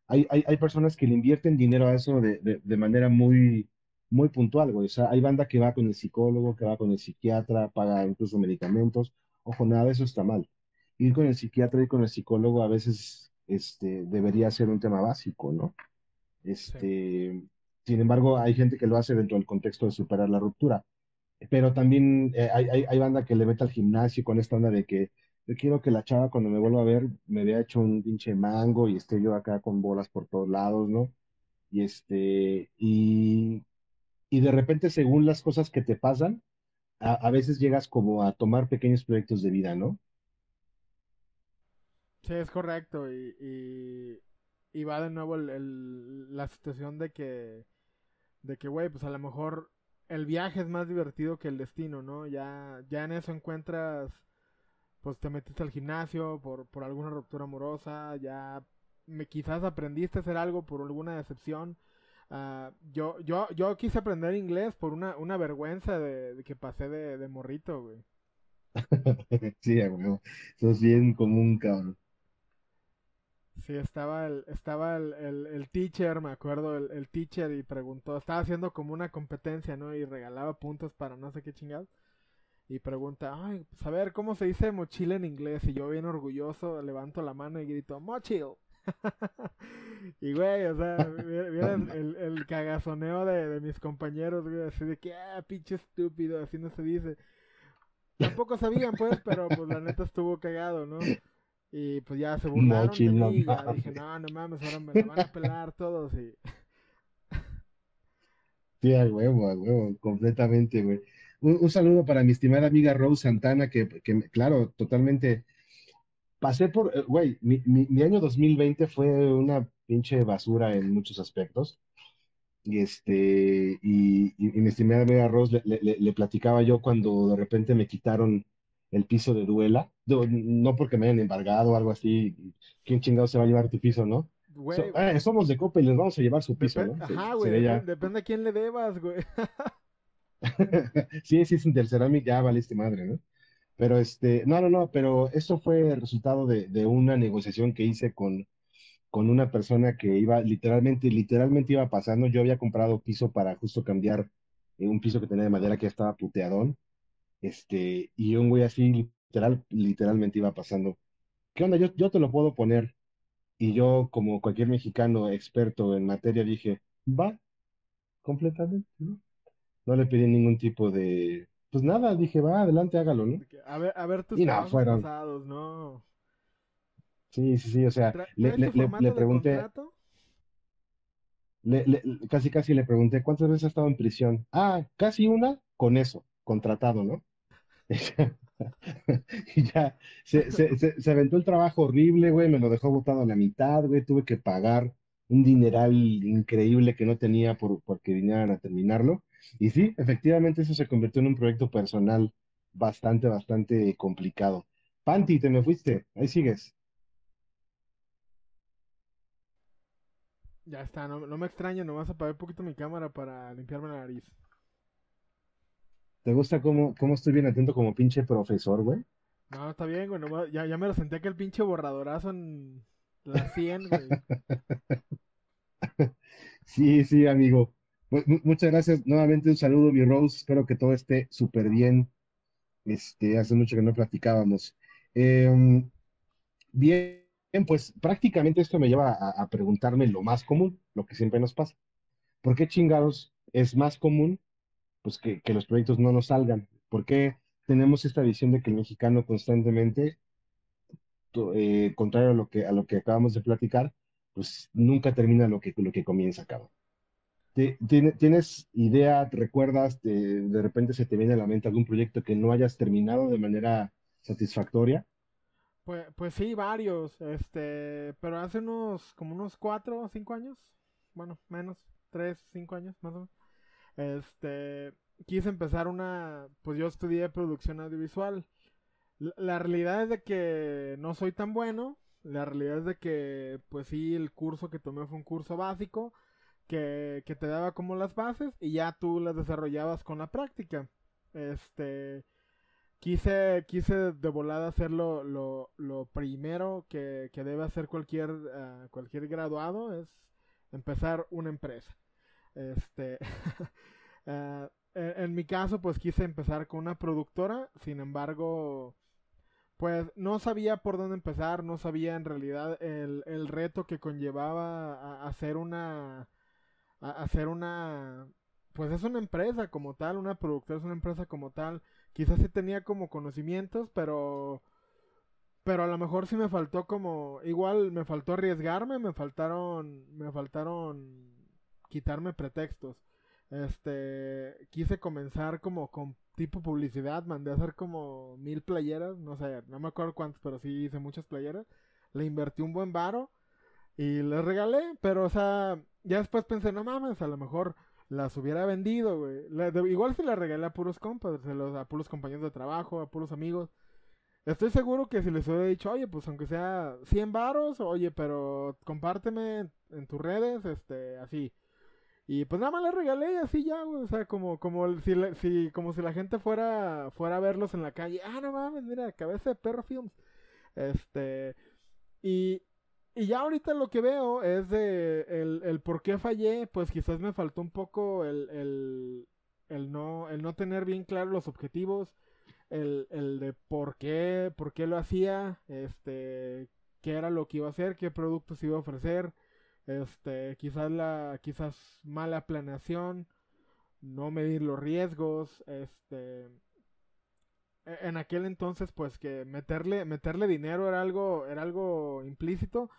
Hay, hay, hay personas que le invierten dinero a eso de, de, de manera muy, muy puntual, güey. O sea, hay banda que va con el psicólogo, que va con el psiquiatra, paga incluso medicamentos. Ojo, nada de eso está mal. Ir con el psiquiatra y con el psicólogo a veces este, debería ser un tema básico, ¿no? Este, Sin embargo, hay gente que lo hace dentro del contexto de superar la ruptura. Pero también eh, hay, hay, banda que le mete al gimnasio con esta onda de que yo quiero que la chava cuando me vuelva a ver me vea hecho un pinche mango y esté yo acá con bolas por todos lados, ¿no? Y este, y, y de repente según las cosas que te pasan, a, a veces llegas como a tomar pequeños proyectos de vida, ¿no? Sí, es correcto. Y, y, va de nuevo el, la situación de que, de que, güey, pues a lo mejor el viaje es más divertido que el destino, ¿no? Ya, ya en eso encuentras, pues te metiste al gimnasio por, por alguna ruptura amorosa, ya me, quizás aprendiste a hacer algo por alguna decepción. Uh, yo, yo, yo quise aprender inglés por una, una vergüenza de, que pasé de, de morrito, güey. [LAUGHS] sí, güey. Eso es bien común, cabrón. Sí, estaba el, estaba el, el, el teacher, me acuerdo, el, el, teacher y preguntó, estaba haciendo como una competencia, ¿no? Y regalaba puntos para no sé qué chingados. Y pregunta, ay, pues a ver, ¿cómo se dice mochila en inglés? Y yo bien orgulloso levanto la mano y grito, mochil. [LAUGHS] y güey, o sea, vieron el, el cagazoneo de, de, mis compañeros, güey, así de que, ah, pinche estúpido, así no se dice. Tampoco sabían, pues, pero pues la neta estuvo cagado, ¿no? Y pues ya se burlaron de mí y ya dije, no, no mames, ahora me lo van a [LAUGHS] pelar todos y... Sí, al huevo, al huevo, completamente, güey. Un, un, saludo para mi estimada amiga Rose Santana, que, que claro, totalmente... Pasé por, eh, güey, mi, mi, mi, año 2020 fue una pinche basura en muchos aspectos. Y este, y, y, y mi estimada amiga Rose le, le, le platicaba yo cuando de repente me quitaron el piso de duela. No porque me hayan embargado o algo así. ¿Quién chingado se va a llevar tu piso, no? Güey, So- eh, somos de Copa y les vamos a llevar su piso, ¿no? Ajá, güey, depende a quién le debas, güey. ya- [LAUGHS] [LAUGHS] Sí, sí, es Interceramic, ya valiste madre, ¿no? Pero este, no, no, no, pero eso fue el resultado de, de una negociación que hice con, con una persona que iba literalmente, literalmente iba pasando. Yo había comprado piso para justo cambiar eh, un piso que tenía de madera que ya estaba puteadón. Este, y un güey así, literal, literalmente iba pasando. ¿Qué onda? Yo, yo te lo puedo poner. Y yo, como cualquier mexicano experto en materia, dije, va, completamente, ¿no? No le pedí ningún tipo de, pues nada, dije, va, adelante, hágalo, ¿no? A ver, a ver tus Y no, fueron- pasados, ¿no? Sí, sí, sí, o sea, le, ¿Traes le, le- le pregunté, casi casi le pregunté, ¿cuántas veces has estado en prisión? Ah, casi una con eso, contratado, ¿no? [LAUGHS] [LAUGHS] Y ya, se, se, se, aventó el trabajo horrible, güey, me lo dejó botado a la mitad, güey, tuve que pagar un dineral increíble que no tenía por, porque vinieran a terminarlo. Y sí, efectivamente eso se convirtió en un proyecto personal bastante, bastante complicado. Panti, te me fuiste, ahí sigues. Ya está, no, no me extraña, nomás apagué un poquito mi cámara para limpiarme la nariz. ¿Te gusta cómo, cómo estoy bien atento como pinche profesor, güey? No, está bien, güey, ya, ya me lo senté que el pinche borradorazo en la 100, güey. [LAUGHS] Sí, sí, amigo. Mu- muchas gracias. Nuevamente un saludo, mi Rose. Espero que todo esté súper bien. Este, hace mucho que no platicábamos. Em, bien, pues prácticamente esto me lleva a, a preguntarme lo más común, lo que siempre nos pasa. ¿Por qué chingados es más común pues que, que los proyectos no nos salgan? ¿Por qué tenemos esta visión de que el mexicano constantemente, eh, contrario a lo que, a lo que acabamos de platicar, pues nunca termina lo que, lo que comienza, tiene- ¿Tienes idea, te recuerdas, de, de repente se te viene a la mente algún proyecto que no hayas terminado de manera satisfactoria? Pues, pues sí, varios, este, pero hace unos, como unos cuatro o cinco años, bueno, menos, tres, cinco años, más o menos, este, quise empezar una, pues yo estudié producción audiovisual. La, realidad es de que no soy tan bueno, la realidad es de que, pues sí, el curso que tomé fue un curso básico, que, que te daba como las bases y ya tú las desarrollabas con la práctica. Este, quise, quise de volada hacer lo, lo, lo primero que, que debe hacer cualquier, ah, cualquier graduado, es empezar una empresa. Este, [LAUGHS] ah, en, mi caso, pues quise empezar con una productora, sin embargo, pues no sabía por dónde empezar, no sabía en realidad el, el reto que conllevaba a- a hacer una, a- hacer una, pues es una empresa como tal, una productora es una empresa como tal. Quizás sí tenía como conocimientos, pero pero a lo mejor sí me faltó como igual me faltó arriesgarme, me faltaron me faltaron quitarme pretextos. Este, quise comenzar como con tipo publicidad, mandé a hacer como mil playeras, no sé, no me acuerdo cuántas, pero sí hice muchas playeras. Le invertí un buen varo y les regalé, pero o sea, ya después pensé, no mames, a lo mejor las hubiera vendido, güey. Igual se las regalé a puros compas, los- a puros compañeros de trabajo, a puros amigos. Estoy seguro que si les hubiera dicho, oye, pues aunque sea 100 varos, oye, pero compárteme en, en tus redes, este, así. Y pues nada más les regalé y así ya, güey, o sea, como, como si, la- como si la gente fuera, fuera a verlos en la calle. Ah, no mames, mira, cabeza de perro films. Este, y, y ya ahorita lo que veo es de el, el por qué fallé, pues quizás me faltó un poco el, el, el no, el no tener bien claros los objetivos, el, el de por qué, por qué lo hacía, este, qué era lo que iba a hacer, qué productos iba a ofrecer, este, quizás la, quizás mala planeación, no medir los riesgos, este, e, en aquel entonces pues que meterle, meterle dinero era algo, era algo implícito,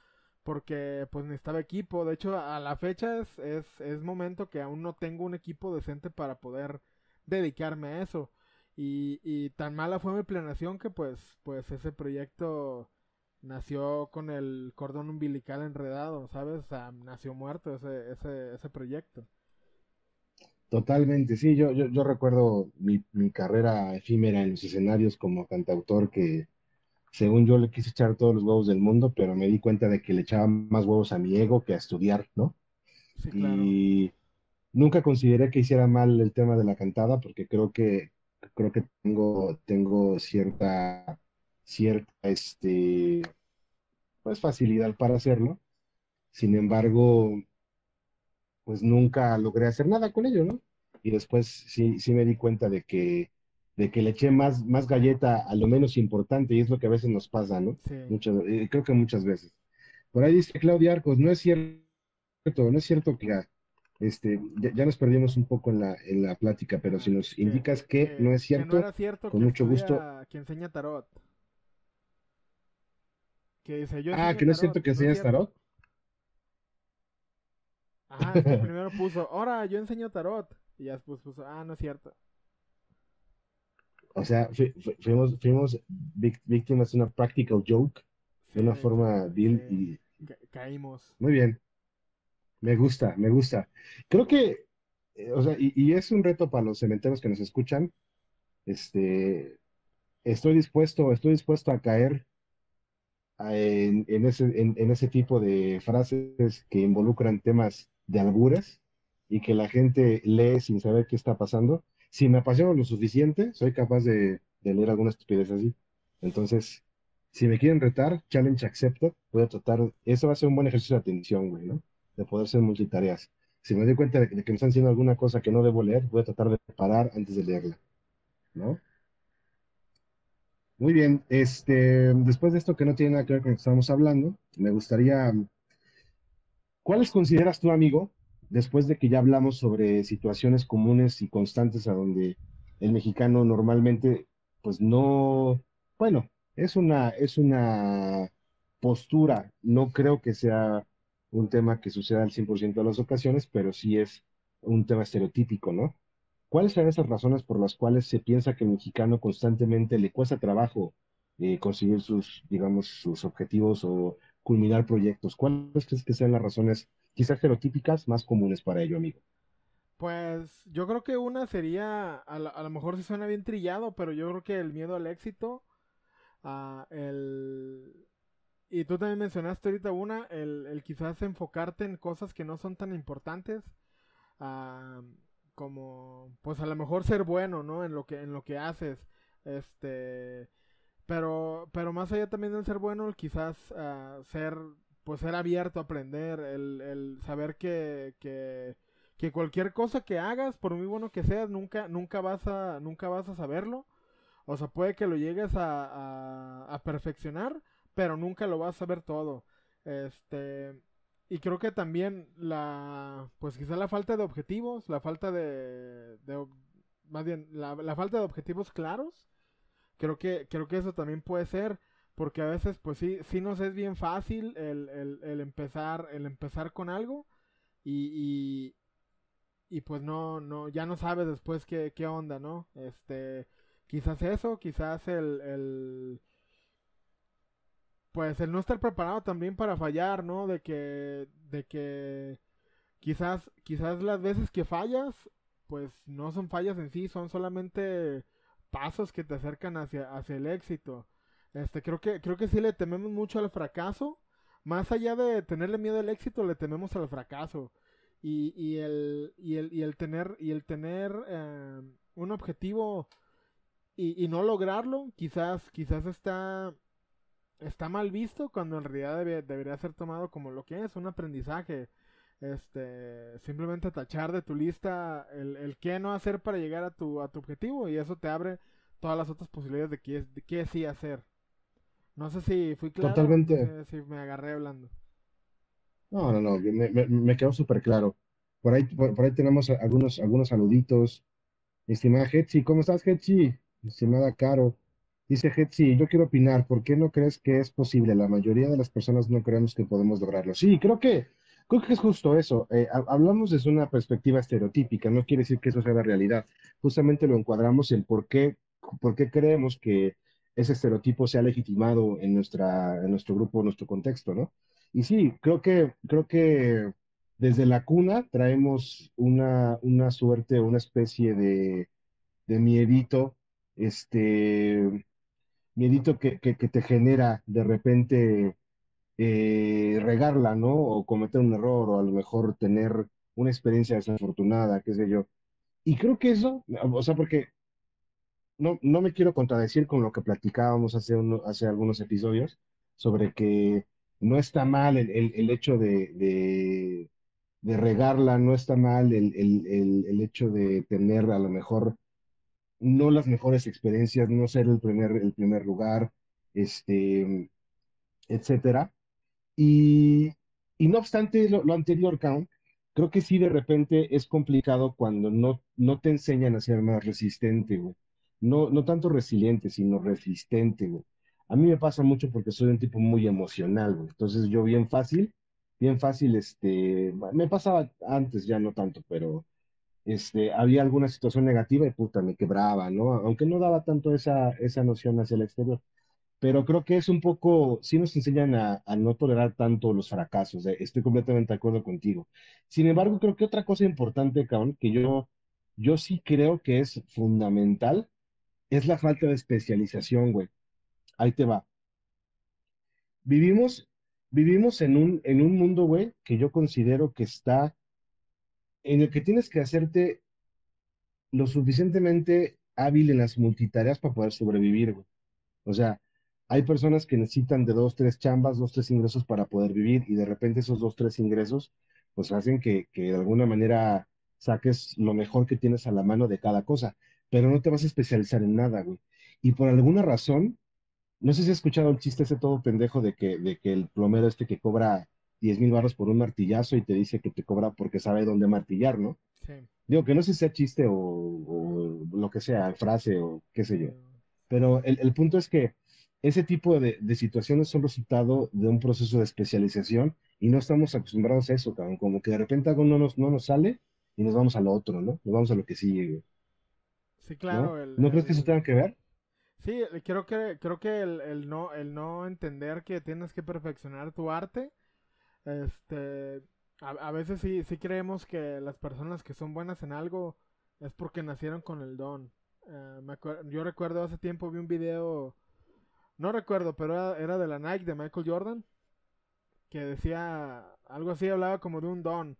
porque pues necesitaba equipo. De hecho, a la fecha es, es, es momento que aún no tengo un equipo decente para poder dedicarme a eso. Y, y tan mala fue mi planeación que pues, pues ese proyecto nació con el cordón umbilical enredado, ¿sabes? O sea, nació muerto ese, ese, ese proyecto. Totalmente, sí, yo, yo, yo recuerdo mi, mi carrera efímera en los escenarios como cantautor que según yo le quise echar todos los huevos del mundo, pero me di cuenta de que le echaba más huevos a mi ego que a estudiar, ¿no? Sí, claro. Y nunca consideré que hiciera mal el tema de la cantada, porque creo que creo que tengo, tengo cierta, cierta, este, pues facilidad para hacerlo. Sin embargo, pues nunca logré hacer nada con ello, ¿no? Y después sí, sí me di cuenta de que, de que le eché más, más galleta a lo menos importante, y es lo que a veces nos pasa, ¿no? Sí. Muchas, eh, creo que muchas veces. Por ahí dice Claudia Arcos, no es cierto, no es cierto que ah, este, ya, ya nos perdimos un poco en la, en la plática, pero si nos Que- indicas que no es que cierto, era cierto con mucho gusto. que enseña tarot. Que dice, yo Ah, que no es cierto que enseñas tarot. Ajá, es que [LAUGHS] primero puso, ahora yo enseño tarot. Y ya después puso, ah, no es cierto. O sea, fu- fu- fuimos, fuimos víctimas de una practical joke, Sí, de una forma vil sí, y ca- caímos. muy bien. Me gusta, me gusta. Creo que, eh, o sea, y, y es un reto para los cementeros que nos escuchan. Este, estoy dispuesto, estoy dispuesto a caer en, en ese, en, en ese tipo de frases que involucran temas de albures y que la gente lee sin saber qué está pasando. Si me apasiona lo suficiente, soy capaz de, de leer alguna estupidez así. Entonces, si me quieren retar, challenge accepted, voy a tratar, eso va a ser un buen ejercicio de atención, güey, ¿no? De poder ser multitareas. Si me doy cuenta de que, de que me están haciendo alguna cosa que no debo leer, voy a tratar de parar antes de leerla, ¿no? Muy bien, este, después de esto que no tiene nada que ver con lo que estamos hablando, me gustaría, ¿cuáles consideras tú, amigo, después de que ya hablamos sobre situaciones comunes y constantes a donde el mexicano normalmente, pues no, bueno, es una, es una postura, no creo que sea un tema que suceda al 100% de las ocasiones, pero sí es un tema estereotípico, ¿no? ¿Cuáles son esas razones por las cuales se piensa que al mexicano constantemente le cuesta trabajo eh, conseguir sus, digamos, sus objetivos o culminar proyectos? ¿Cuáles crees que sean las razones quizás estereotípicas más comunes para ello, amigo? Pues yo creo que una sería, a, la- a lo mejor sí suena bien trillado, pero yo creo que el miedo al éxito, ah, el... Y tú también mencionaste ahorita una, el, el quizás enfocarte en cosas que no son tan importantes, ah, como pues a lo mejor ser bueno, ¿no? En lo que, en lo que haces, este... Pero, pero más allá también del ser bueno, quizás ah, ser, pues ser abierto a aprender, el, el saber que, que, que cualquier cosa que hagas, por muy bueno que seas, nunca, nunca vas a, nunca vas a saberlo. O sea, puede que lo llegues a, a perfeccionar, pero nunca lo vas a saber todo. Este, y creo que también la, pues quizá la falta de objetivos, la falta de, más bien, la, falta de objetivos claros, creo que, creo que eso también puede ser, porque a veces, pues sí, sí nos es bien fácil el, el, empezar, el empezar con algo y, y, y pues no, no, ya no sabes después qué, qué onda, ¿no? Este, quizás eso, quizás el, el, pues el no estar preparado también para fallar, ¿no? De que, de que quizás, quizás las veces que fallas, pues no son fallas en sí, son solamente pasos que te acercan hacia, hacia el éxito. Este, creo que, creo que sí le tememos mucho al fracaso. Más allá de tenerle miedo al éxito, le tememos al fracaso. Y, y el, y el, y el tener, y el tener eh, un objetivo y, y no lograrlo, quizás, quizás está, está mal visto cuando en realidad debería ser tomado como lo que es, un aprendizaje. Este, simplemente tachar de tu lista el, el qué no hacer para llegar a tu, a tu objetivo y eso te abre todas las otras posibilidades de qué, de qué sí hacer. No sé si fui claro. Totalmente. No sé si me agarré hablando. No, no, no, me, me, quedó súper claro. Por ahí, por, ahí tenemos algunos, algunos saluditos. estimada Hetzi, ¿cómo estás, Hetzi? estimada Caro. Dice Hetzi, yo quiero opinar, ¿por qué no crees que es posible? La mayoría de las personas no creemos que podemos lograrlo. Sí, creo que, creo que es justo eso. Eh, hablamos desde una perspectiva estereotípica, no quiere decir que eso sea la realidad. Justamente lo encuadramos en por qué, por qué creemos que ese estereotipo sea legitimado en, nuestra, en nuestro grupo, en nuestro contexto, ¿no? Y sí, creo que, creo que desde la cuna traemos una, una suerte, una especie de, de miedito, este, miedito que, que, te genera de repente eh, regarla, ¿no? O cometer un error, o a lo mejor tener una experiencia desafortunada, qué sé yo. Y creo que eso, o sea, porque no, no me quiero contradecir con lo que platicábamos hace, hace algunos episodios sobre que no está mal el, hecho de, regarla, no está mal el, hecho de tener a lo mejor no las mejores experiencias, no ser el primer, el primer lugar, este, etcétera. Y, no obstante lo, anterior, Count, creo que sí de repente es complicado cuando no, no te enseñan a ser más resistente. No, no tanto resiliente, sino resistente. A mí me pasa mucho porque soy un tipo muy emocional. Entonces yo bien fácil, bien fácil, este, me pasaba antes, ya no tanto, pero este, había alguna situación negativa y puta, me quebraba, ¿no? Aunque no daba tanto esa, esa noción hacia el exterior. Pero creo que es un poco, sí nos enseñan a, no tolerar tanto los fracasos, eh, estoy completamente de acuerdo contigo. Sin embargo, creo que otra cosa importante, cabrón, que yo, yo sí creo que es fundamental, es la falta de especialización, güey. Ahí te va. Vivimos, vivimos en un, en un mundo, güey, que yo considero que está, en el que tienes que hacerte lo suficientemente hábil en las multitareas para poder sobrevivir, güey. O sea, hay personas que necesitan de dos, tres chambas, dos, tres ingresos para poder vivir y de repente esos dos, tres ingresos pues hacen que, que de alguna manera saques lo mejor que tienes a la mano de cada cosa, pero no te vas a especializar en nada, güey. Y por alguna razón, no sé si has escuchado el chiste ese todo pendejo de que, de que el plomero este que cobra 10 mil barros por un martillazo y te dice que te cobra porque sabe dónde martillar, ¿no? Sí. Digo que no sé si sea chiste o, lo que sea, frase o qué sé yo. Pero el, punto es que ese tipo de, situaciones son resultado de un proceso de especialización y no estamos acostumbrados a eso, cabrón. Como que de repente algo no nos, no nos sale y nos vamos a lo otro, ¿no? Nos vamos a lo que sigue. Sí, claro. ¿No, crees que eso tenga que ver? Sí, creo que, creo que el, no, el no entender que tienes que perfeccionar tu arte, este, a, veces sí, sí creemos que las personas que son buenas en algo es porque nacieron con el don. Eh, yo recuerdo hace tiempo vi un video, no recuerdo, pero era, de la Nike de Michael Jordan, que decía algo así, hablaba como de un don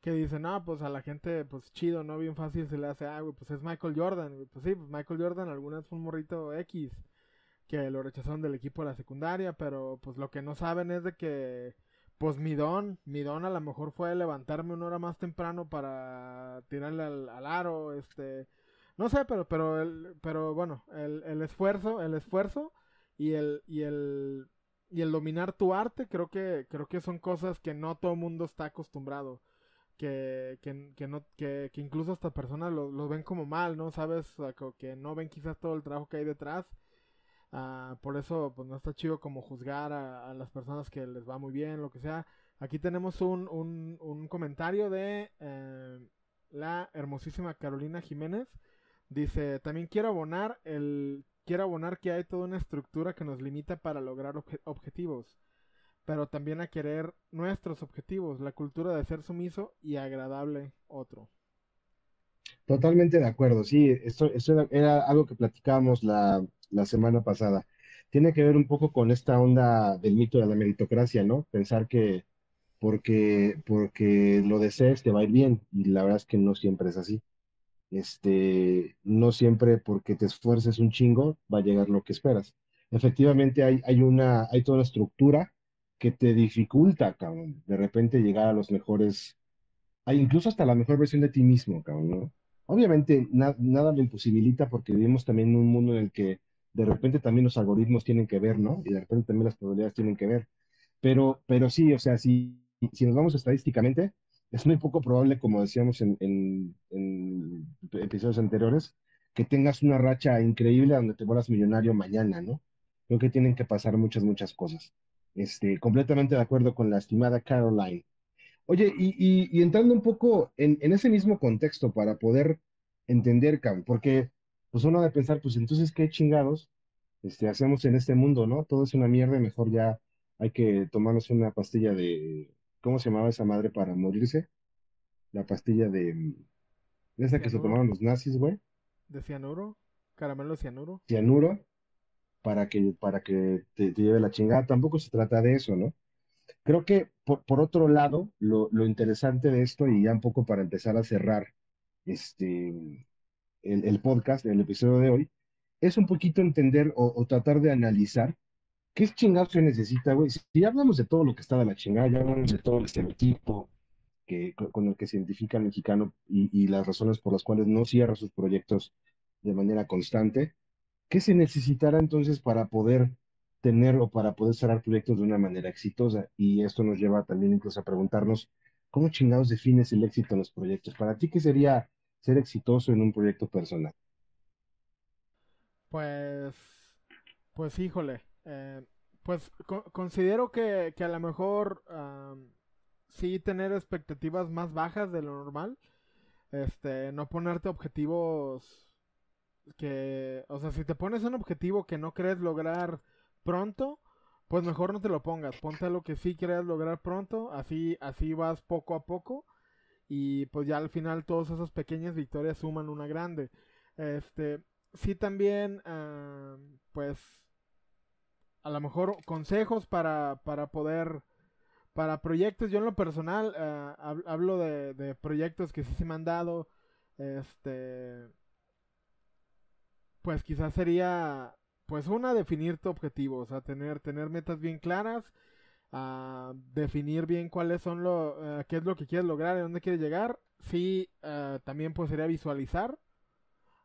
que dice, no, pues a la gente, pues chido, ¿no? Bien fácil se le hace, ah, güey, pues es Michael Jordan, Pues sí, pues Michael Jordan algunas fue un morrito X que lo rechazaron del equipo de la secundaria, pero pues lo que no saben es de que, pues mi don, mi don a lo mejor fue levantarme una hora más temprano para tirarle al, aro, este, no sé, pero, pero, el, pero bueno, el, el esfuerzo, el esfuerzo y el, y el, y el dominar tu arte, creo que, creo que son cosas que no todo mundo está acostumbrado que, que, que no, que, que, incluso hasta personas lo, ven como mal, ¿no? ¿Sabes? que no ven quizás todo el trabajo que hay detrás. Ah, por eso, pues no está chido como juzgar a, las personas que les va muy bien, lo que sea. Aquí tenemos un, un, comentario de eh, la hermosísima Carolina Jiménez. Dice, también quiero abonar el quiero abonar que hay toda una estructura que nos limita para lograr objetivos pero también a querer nuestros objetivos, la cultura de ser sumiso y agradable otro. Totalmente de acuerdo, sí, esto, era algo que platicábamos la, semana pasada. Tiene que ver un poco con esta onda del mito de la meritocracia, ¿no? Pensar que porque, porque lo desees te va a ir bien, y la verdad es que no siempre es así. Este, no siempre porque te esfuerces un chingo va a llegar lo que esperas. efectivamente hay, hay una, hay toda una estructura que te dificulta, cabrón, de repente llegar a los mejores, incluso hasta la mejor versión de ti mismo, cabrón, ¿no? Obviamente nada lo imposibilita porque vivimos también en un mundo en el que de repente también los algoritmos tienen que ver, ¿no? Y de repente también las probabilidades tienen que ver. Pero, pero sí, o sea, si, si nos vamos estadísticamente, es muy poco probable, como decíamos en, en, episodios anteriores, que tengas una racha increíble donde te vuelvas millonario mañana, ¿no? Creo que tienen que pasar muchas, muchas cosas. Este, completamente de acuerdo con la estimada Caroline. Oye, y, y, entrando un poco en, en, ese mismo contexto para poder entender, Cam, porque pues uno de pensar, pues entonces, ¿qué chingados este, hacemos en este mundo, no? Todo es una mierda, mejor ya hay que tomarnos una pastilla de, ¿cómo se llamaba esa madre para morirse? La pastilla de, esa que se tomaron los nazis, güey. ¿De cianuro? ¿Caramelo cianuro? Cianuro, para que, para que te, lleve la chingada. Tampoco se trata de eso, ¿no? Creo que, por, por otro lado, lo, lo interesante de esto, y ya un poco para empezar a cerrar este, el, el podcast, el episodio de hoy, es un poquito entender o, tratar de analizar qué chingados se necesita, güey. Si hablamos de todo lo que está de la chingada, ya hablamos de todo el estereotipo que, con el que se identifica el mexicano y, y las razones por las cuales no cierra sus proyectos de manera constante, ¿qué se necesitará entonces para poder tener o para poder cerrar proyectos de una manera exitosa? Y esto nos lleva también incluso a preguntarnos, ¿cómo chingados defines el éxito en los proyectos? Para ti, ¿qué sería ser exitoso en un proyecto personal? Pues, pues híjole, eh, pues considero que, que, a lo mejor sí tener expectativas más bajas de lo normal, este, no ponerte objetivos que, o sea, si te pones un objetivo que no crees lograr pronto, pues mejor no te lo pongas, ponte a lo que sí quieres lograr pronto, así, así vas poco a poco y pues ya al final todas esas pequeñas victorias suman una grande. Este, sí también, ah, pues, a lo mejor consejos para, para poder, para proyectos, yo en lo personal ah, hablo de, de, proyectos que sí se me han dado, este, pues quizás sería, pues una, definir tu objetivo, o sea, tener, tener metas bien claras, a definir bien cuáles son lo, eh, qué es lo que quieres lograr y dónde quieres llegar. Sí, eh, también pues sería visualizar,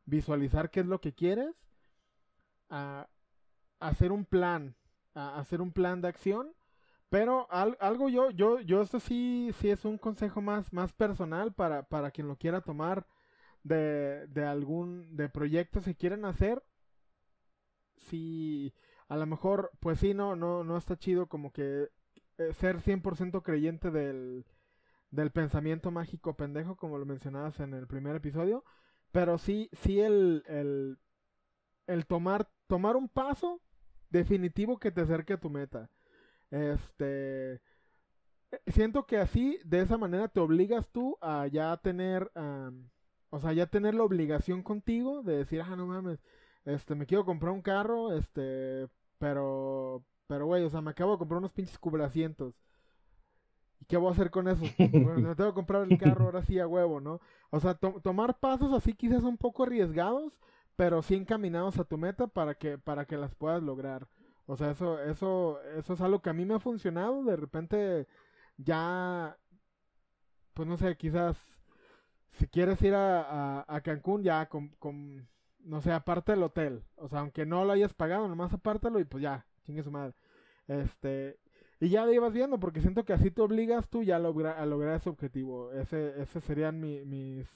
visualizar qué es lo que quieres, hacer un plan, hacer un plan de acción. Pero algo yo, yo, yo esto sí, sí es un consejo más, más personal para, para quien lo quiera tomar de, de algún, de proyectos que quieren hacer. Si, a lo mejor, pues sí, no, no, no está chido como que ser 100% creyente del, del pensamiento mágico pendejo, como lo mencionabas en el primer episodio, pero sí, sí el, el, el tomar, tomar un paso definitivo que te acerque a tu meta. Este, eh, siento que así, de esa manera, te obligas tú a ya tener, o sea, ya tener la obligación contigo de decir, ah, no mames, este, me quiero comprar un carro, este, pero, pero güey, o sea, me acabo de comprar unos pinches cubrasientos. ¿Y qué voy a hacer con eso? [LAUGHS] Bueno, me tengo que comprar el carro ahora sí a huevo, ¿no? O sea, tomar pasos así quizás un poco arriesgados, pero sí encaminados a tu meta para que, para que las puedas lograr. O sea, eso, eso, eso es algo que a mí me ha funcionado. De repente, ya, pues no sé, quizás si quieres ir a, a, Cancún, ya con, con no sé, aparte del hotel. O sea, aunque no lo hayas pagado, nomás apártalo y pues ya, chingue su madre. Este, y ya lo ibas viendo, porque siento que así te obligas tú ya a, lograr, ese objetivo. Ese, ese serían mis,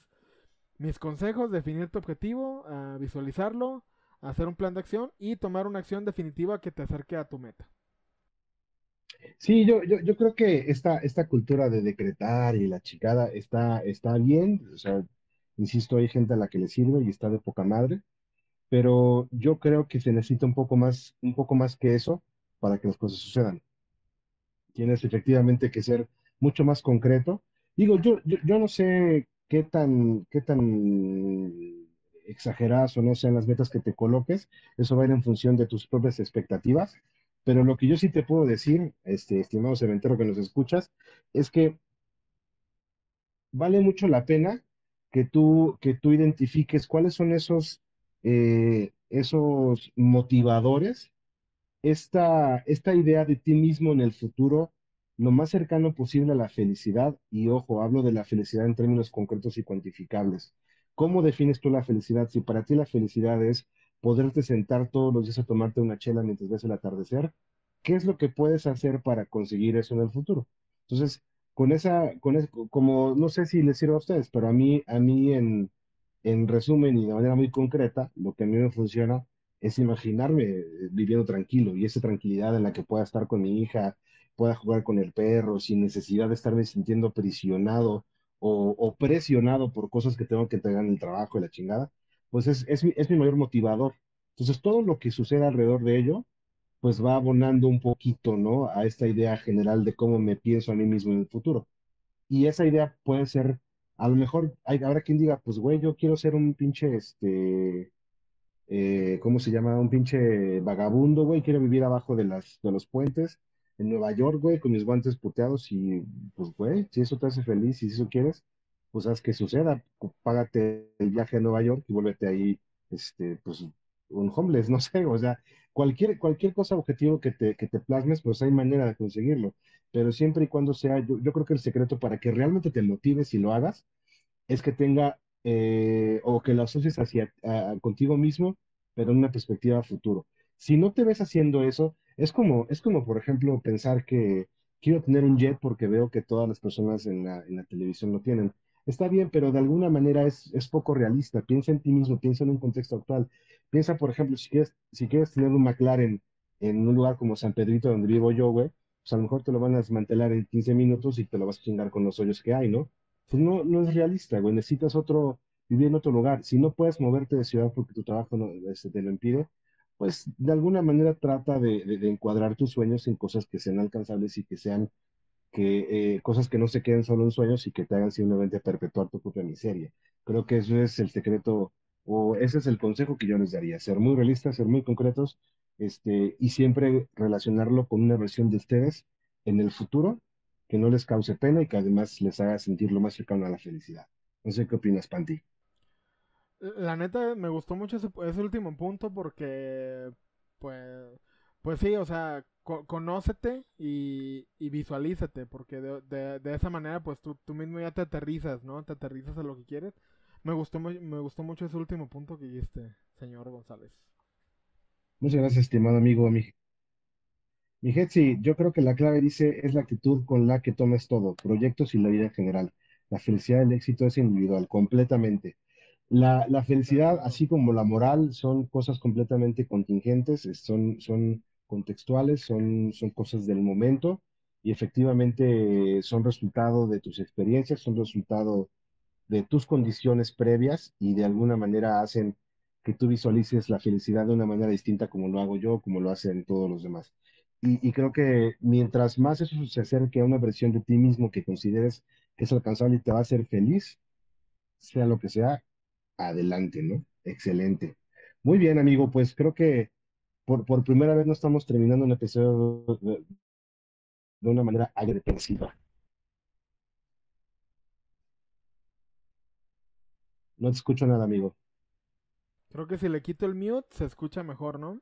mis consejos, definir tu objetivo, visualizarlo, hacer un plan de acción y tomar una acción definitiva que te acerque a tu meta. Sí, yo, yo, yo creo que esta, esta cultura de decretar y la chicada está, está bien. O sea, insisto, hay gente a la que le sirve y está de poca madre. Pero yo creo que se necesita un poco más, un poco más que eso para que las cosas sucedan. Tienes efectivamente que ser mucho más concreto. Digo, yo, yo, no sé qué tan, qué tan exageradas o no sean las metas que te coloques, eso va a ir en función de tus propias expectativas, pero lo que yo sí te puedo decir, este, estimado cementero que nos escuchas, es que vale mucho la pena que tú, que tú identifiques cuáles son esos, eh, esos motivadores esta, esta idea de ti mismo en el futuro lo más cercano posible a la felicidad, y ojo, hablo de la felicidad en términos concretos y cuantificables. ¿Cómo defines tú la felicidad? Si para ti la felicidad es poderte sentar todos los días a tomarte una chela mientras ves el atardecer, ¿qué es lo que puedes hacer para conseguir eso en el futuro? Entonces, con esa, con eso, como no sé si les sirve a ustedes, pero a mí, a mí en, en resumen y de manera muy concreta, lo que a mí me funciona es imaginarme eh, viviendo tranquilo y esa tranquilidad en la que pueda estar con mi hija, pueda jugar con el perro sin necesidad de estarme sintiendo aprisionado o, presionado por cosas que tengo que entregar en el trabajo y la chingada, pues es, es, mi, es mi mayor motivador. Entonces, todo lo que sucede alrededor de ello, pues va abonando un poquito, ¿no? A esta idea general de cómo me pienso a mí mismo en el futuro. Y esa idea puede ser, a lo mejor, hay, habrá quien diga, pues, güey, yo quiero ser un pinche, este, eh, ¿cómo se llama? Un pinche vagabundo, güey, quiero vivir abajo de las, de los puentes en Nueva York, güey, con mis guantes puteados y, pues, güey, si eso te hace feliz y si eso quieres, pues haz que suceda, págate el viaje a Nueva York y vuélvete ahí, este, pues, un homeless, no sé, o sea, cualquier, cualquier cosa objetivo que te, que te plasmes, pues hay manera de conseguirlo, pero siempre y cuando sea, yo, yo creo que el secreto para que realmente te motives y lo hagas, es que tenga, eh, o que lo asocies hacia, a- contigo mismo, pero en una perspectiva futuro. Si no te ves haciendo eso, es como, es como, por ejemplo, pensar que quiero tener un jet porque veo que todas las personas en la, en la televisión lo tienen. Está bien, pero de alguna manera es, es poco realista. Piensa en ti mismo, piensa en un contexto actual. Piensa, por ejemplo, si quieres, si quieres tener un McLaren en un lugar como San Pedrito, donde vivo yo, güey, pues a lo mejor te lo van a desmantelar en 15 minutos y te lo vas a chingar con los hoyos que hay, ¿no? Pues no, no es realista, güey. Necesitas otro, vivir en otro lugar. Si no puedes moverte de ciudad porque tu trabajo no, este, te lo impide, pues de alguna manera trata de, encuadrar tus sueños en cosas que sean alcanzables y que sean que eh, cosas que no se queden solo en sueños y que te hagan simplemente perpetuar tu propia miseria. Creo que eso es el secreto o ese es el consejo que yo les daría, ser muy realistas, ser muy concretos, este, y siempre relacionarlo con una versión de ustedes en el futuro que no les cause pena y que además les haga sentir lo más cercano a la felicidad. No sé qué opinas, Panti. La neta me gustó mucho ese, ese último punto porque, pues, pues sí, o sea, conócete y, y visualízate, porque de, de- de esa manera, pues tú, tú mismo ya te aterrizas, ¿no? Te aterrizas a lo que quieres. Me gustó, me gustó mucho ese último punto que dijiste, señor González. Muchas gracias, estimado amigo. Mi, mi Hetzi, yo creo que la clave dice es la actitud con la que tomes todo, proyectos y la vida en general. La felicidad el éxito es individual, completamente. La, la felicidad, así como la moral, son cosas completamente contingentes, es- son, son contextuales, son, son cosas del momento y efectivamente eh, son resultado de tus experiencias, son resultado de tus condiciones previas y de alguna manera hacen que tú visualices la felicidad de una manera distinta como lo hago yo, como lo hacen todos los demás. Y, y creo que mientras más eso se acerque a una versión de ti mismo que consideres que es alcanzable y te va a hacer feliz, sea lo que sea, adelante, ¿no? Excelente. Muy bien, amigo, pues creo que por, por primera vez no estamos terminando un episodio de, de una manera agresiva. No te escucho nada, amigo. Creo que si le quito el mute se escucha mejor, ¿no?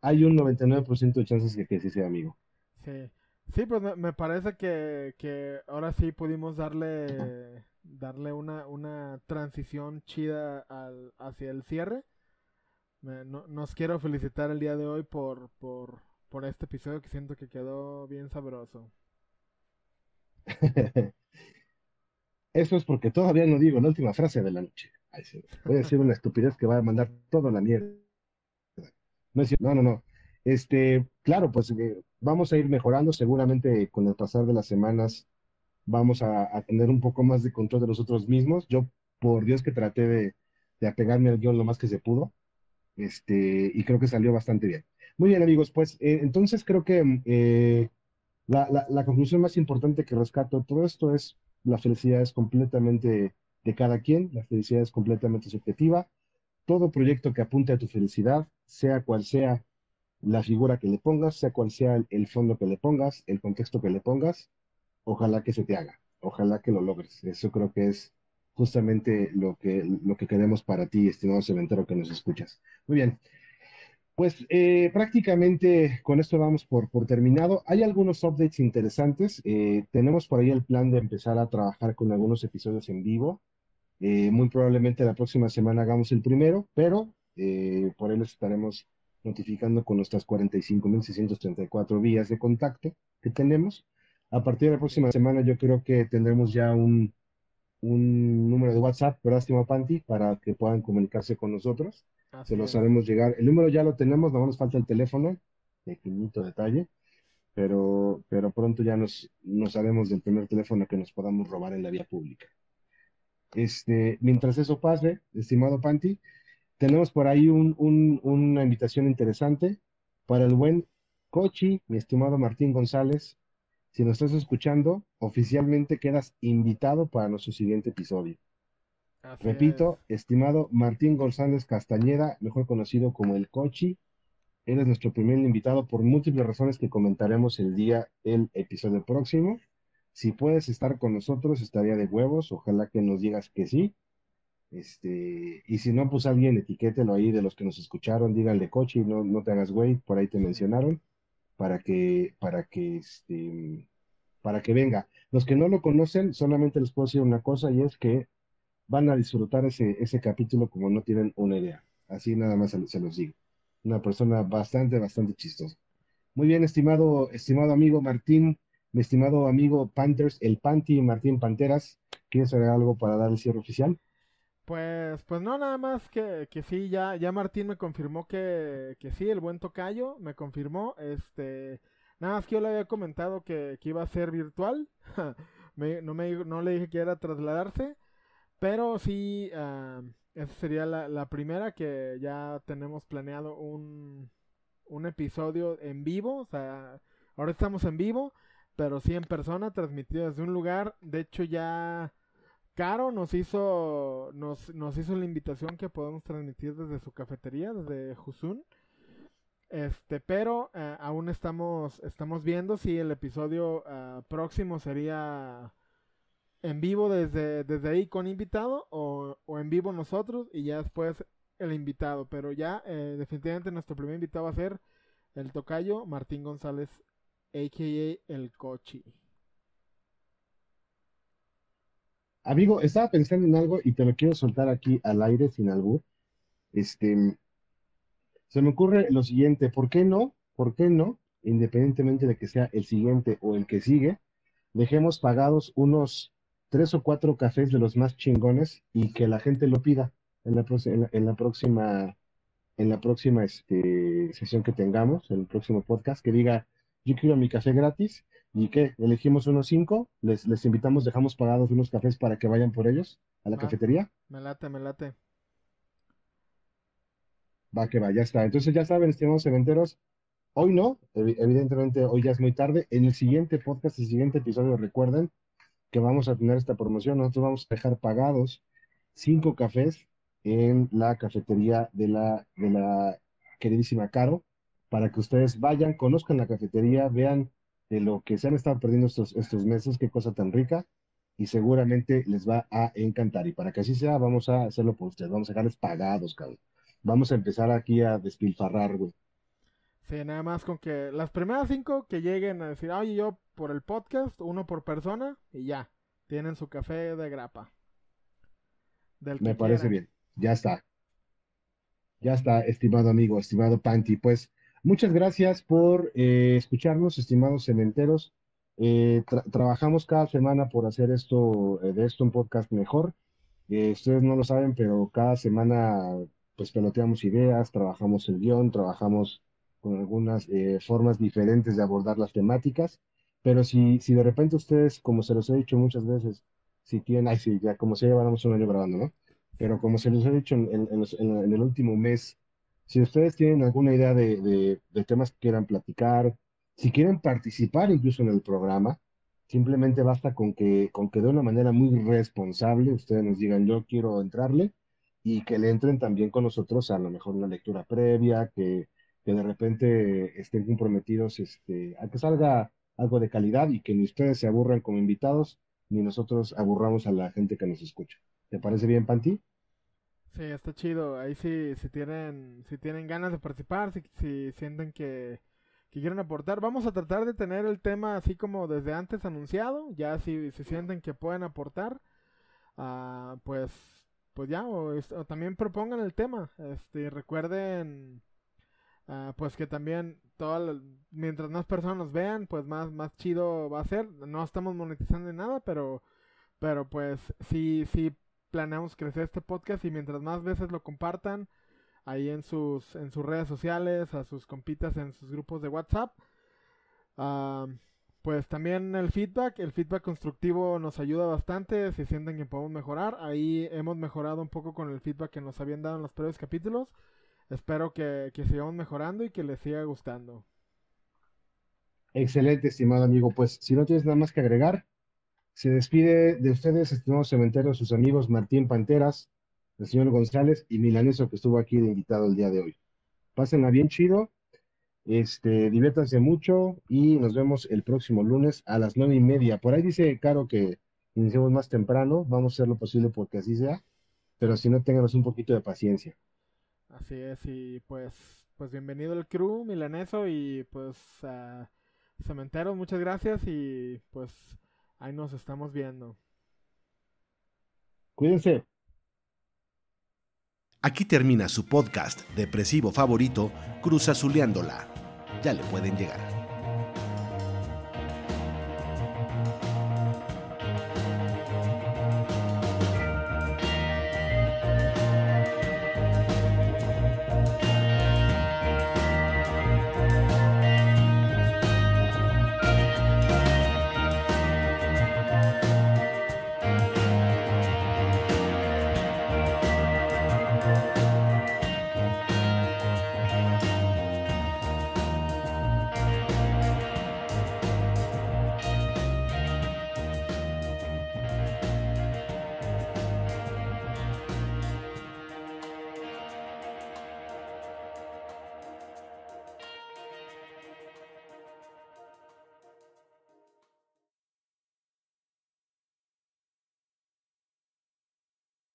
Hay un 99% de chances de que sí sea amigo. Sí. Sí, pues me, parece que, que ahora sí pudimos darle darle una, una transición chida al, hacia el cierre. Me- no- nos quiero felicitar el día de hoy por, por, por este episodio que siento que quedó bien sabroso. [LAUGHS] Eso es porque todavía no digo la última frase de la noche. Voy a decir una estupidez que va a mandar toda la mierda. No, no, no, no. Este, claro, pues eh, vamos a ir mejorando. Seguramente con el pasar de las semanas vamos a, a tener un poco más de control de nosotros mismos. Yo, por Dios, que traté de, de apegarme al guion lo más que se pudo. Este, y creo que salió bastante bien. Muy bien, amigos, pues eh, entonces creo que eh, la, la, la conclusión más importante que rescato de todo esto es la felicidad es completamente de cada quien, la felicidad es completamente subjetiva. Todo proyecto que apunte a tu felicidad, sea cual sea la figura que le pongas, sea cual sea el, el fondo que le pongas, el contexto que le pongas, ojalá que se te haga, ojalá que lo logres. Eso creo que es justamente lo que, lo que queremos para ti, estimado cementero que nos escuchas. Muy bien. Pues eh, prácticamente con esto vamos por, por terminado. Hay algunos updates interesantes. Eh, tenemos por ahí el plan de empezar a trabajar con algunos episodios en vivo. Eh, muy probablemente la próxima semana hagamos el primero, pero por ahí les estaremos notificando con nuestras 45.634 vías de contacto que tenemos. A partir de la próxima semana yo creo que tendremos ya un, un número de WhatsApp, ¿verdad, estimado Panti? Para que puedan comunicarse con nosotros se los haremos llegar. El número ya lo tenemos, no nos falta el teléfono, pequeñito detalle, pero, pero pronto ya nos, nos haremos del primer teléfono que nos podamos robar en la vía pública. Este, mientras eso pase, estimado Panti, tenemos por ahí una invitación interesante para el buen Cochi, mi estimado Martín González. Si nos estás escuchando, oficialmente quedas invitado para nuestro siguiente episodio. Repito, estimado Martín González Castañeda, mejor conocido como el Cochi, eres nuestro primer invitado por múltiples razones que comentaremos el día el episodio próximo. Si puedes estar con nosotros, estaría de huevos. Ojalá que nos digas que sí. Este, y si no, pues alguien etiquételo ahí de los que nos escucharon, díganle Cochi, no, no te hagas güey, por ahí te mencionaron, para que, para que, este, para que venga. Los que no lo conocen, solamente les puedo decir una cosa y es que van a disfrutar ese, ese capítulo como no tienen una idea. Así nada más se, los digo. Una persona bastante, bastante chistosa. Muy bien, estimado, estimado amigo Martín, mi estimado amigo Panthers, el Panty Martín Panteras, ¿quieres saber algo para dar el cierre oficial? Pues, pues no, nada más que, que sí, ya, ya Martín me confirmó que, que sí, el buen tocayo me confirmó, este, nada más que yo le había comentado que, que iba a ser virtual, [LAUGHS] no, me, no le dije que era trasladarse, pero sí, uh, esa sería la, primera que ya tenemos planeado un, un episodio en vivo. O sea, ahora estamos en vivo, pero sí en persona, transmitido desde un lugar. De hecho, ya Caro nos hizo, nos, nos hizo la invitación que podemos transmitir desde su cafetería, desde Jusun. Este, pero uh, aún estamos, estamos viendo si el episodio uh, próximo sería en vivo desde, desde ahí con invitado o, en vivo nosotros y ya después el invitado. Pero ya eh, definitivamente nuestro primer invitado va a ser el tocayo Martín González, a.k.a. El Cochi. Amigo, estaba pensando en algo y te lo quiero soltar aquí al aire sin albur. Este, se me ocurre lo siguiente, ¿por qué no? ¿Por qué no? Independientemente de que sea el siguiente o el que sigue, dejemos pagados unos tres o cuatro cafés de los más chingones y que la gente lo pida en la, en la, próxima, en la próxima este, sesión que tengamos, en el próximo podcast, que diga, yo quiero mi café gratis y que elegimos unos cinco, les, les invitamos, dejamos pagados unos cafés para que vayan por ellos a la cafetería. Me late, me late. Va que va, ya está. Entonces ya saben, estimados cementeros, hoy no, evidentemente hoy ya es muy tarde. En el siguiente podcast, el siguiente episodio, recuerden, que vamos a tener esta promoción. Nosotros vamos a dejar pagados cinco cafés en la cafetería de la, de la queridísima Caro, para que ustedes vayan, conozcan la cafetería, vean de lo que se han estado perdiendo estos, estos meses, qué cosa tan rica, y seguramente les va a encantar. Y para que así sea, vamos a hacerlo por ustedes, vamos a dejarles pagados, cabrón. Vamos a empezar aquí a despilfarrar, güey. Sí, nada más con que las primeras cinco que lleguen a decir, oye, yo por el podcast, uno por persona, y ya, tienen su café de grapa. Me parece bien, ya está. Ya está, estimado amigo, estimado Panti. Pues muchas gracias por eh, escucharnos, estimados cementeros. Eh, trabajamos cada semana por hacer esto, eh, de esto un podcast mejor. ustedes no lo saben, pero cada semana pues peloteamos ideas, trabajamos el guion, trabajamos con algunas eh, formas diferentes de abordar las temáticas, pero si, si de repente ustedes, como se los he dicho muchas veces, si tienen, ay sí, ya como se llevamos un año grabando, ¿no? Pero como se los he dicho en, en, el último mes, si ustedes tienen alguna idea de, de, temas que quieran platicar, si quieren participar incluso en el programa, simplemente basta con que, con que de una manera muy responsable ustedes nos digan yo quiero entrarle y que le entren también con nosotros a lo mejor una lectura previa, que que de repente estén comprometidos este, a que salga algo de calidad y que ni ustedes se aburran como invitados, ni nosotros aburramos a la gente que nos escucha. ¿Te parece bien, Panti? Sí, está chido. Ahí sí, si tienen, si tienen ganas de participar, si, si sienten que, que quieren aportar, vamos a tratar de tener el tema así como desde antes anunciado. Ya si, si sienten que pueden aportar, ah, pues, pues ya, o, también propongan el tema. Este, recuerden, ah, pues que también todas mientras más personas nos vean, pues más, más chido va a ser. No estamos monetizando en nada, pero, pero pues sí, sí planeamos crecer este podcast y mientras más veces lo compartan ahí en sus, en sus redes sociales, a sus compitas en sus grupos de WhatsApp, ah, pues también el feedback, el feedback constructivo nos ayuda bastante si sienten que podemos mejorar. Ahí hemos mejorado un poco con el feedback que nos habían dado en los previos capítulos. Espero que, que sigamos mejorando y que les siga gustando. Excelente, estimado amigo. Pues si no tienes nada más que agregar, se despide de ustedes, estimados cementeros, sus amigos Martín Panteras, el señor González y Milaneso, que estuvo aquí de invitado el día de hoy. Pásenla bien chido, este, diviértanse mucho y nos vemos el próximo lunes a las nueve y media. Por ahí dice Caro que iniciemos más temprano, vamos a hacer lo posible porque así sea, pero si no, ténganos un poquito de paciencia. Así es, y pues, pues bienvenido al crew milaneso y pues cementeros, muchas gracias y pues Ahí nos estamos viendo. Cuídense. Aquí termina su podcast depresivo favorito, Cruz Azuleándola. Ya le pueden llegar.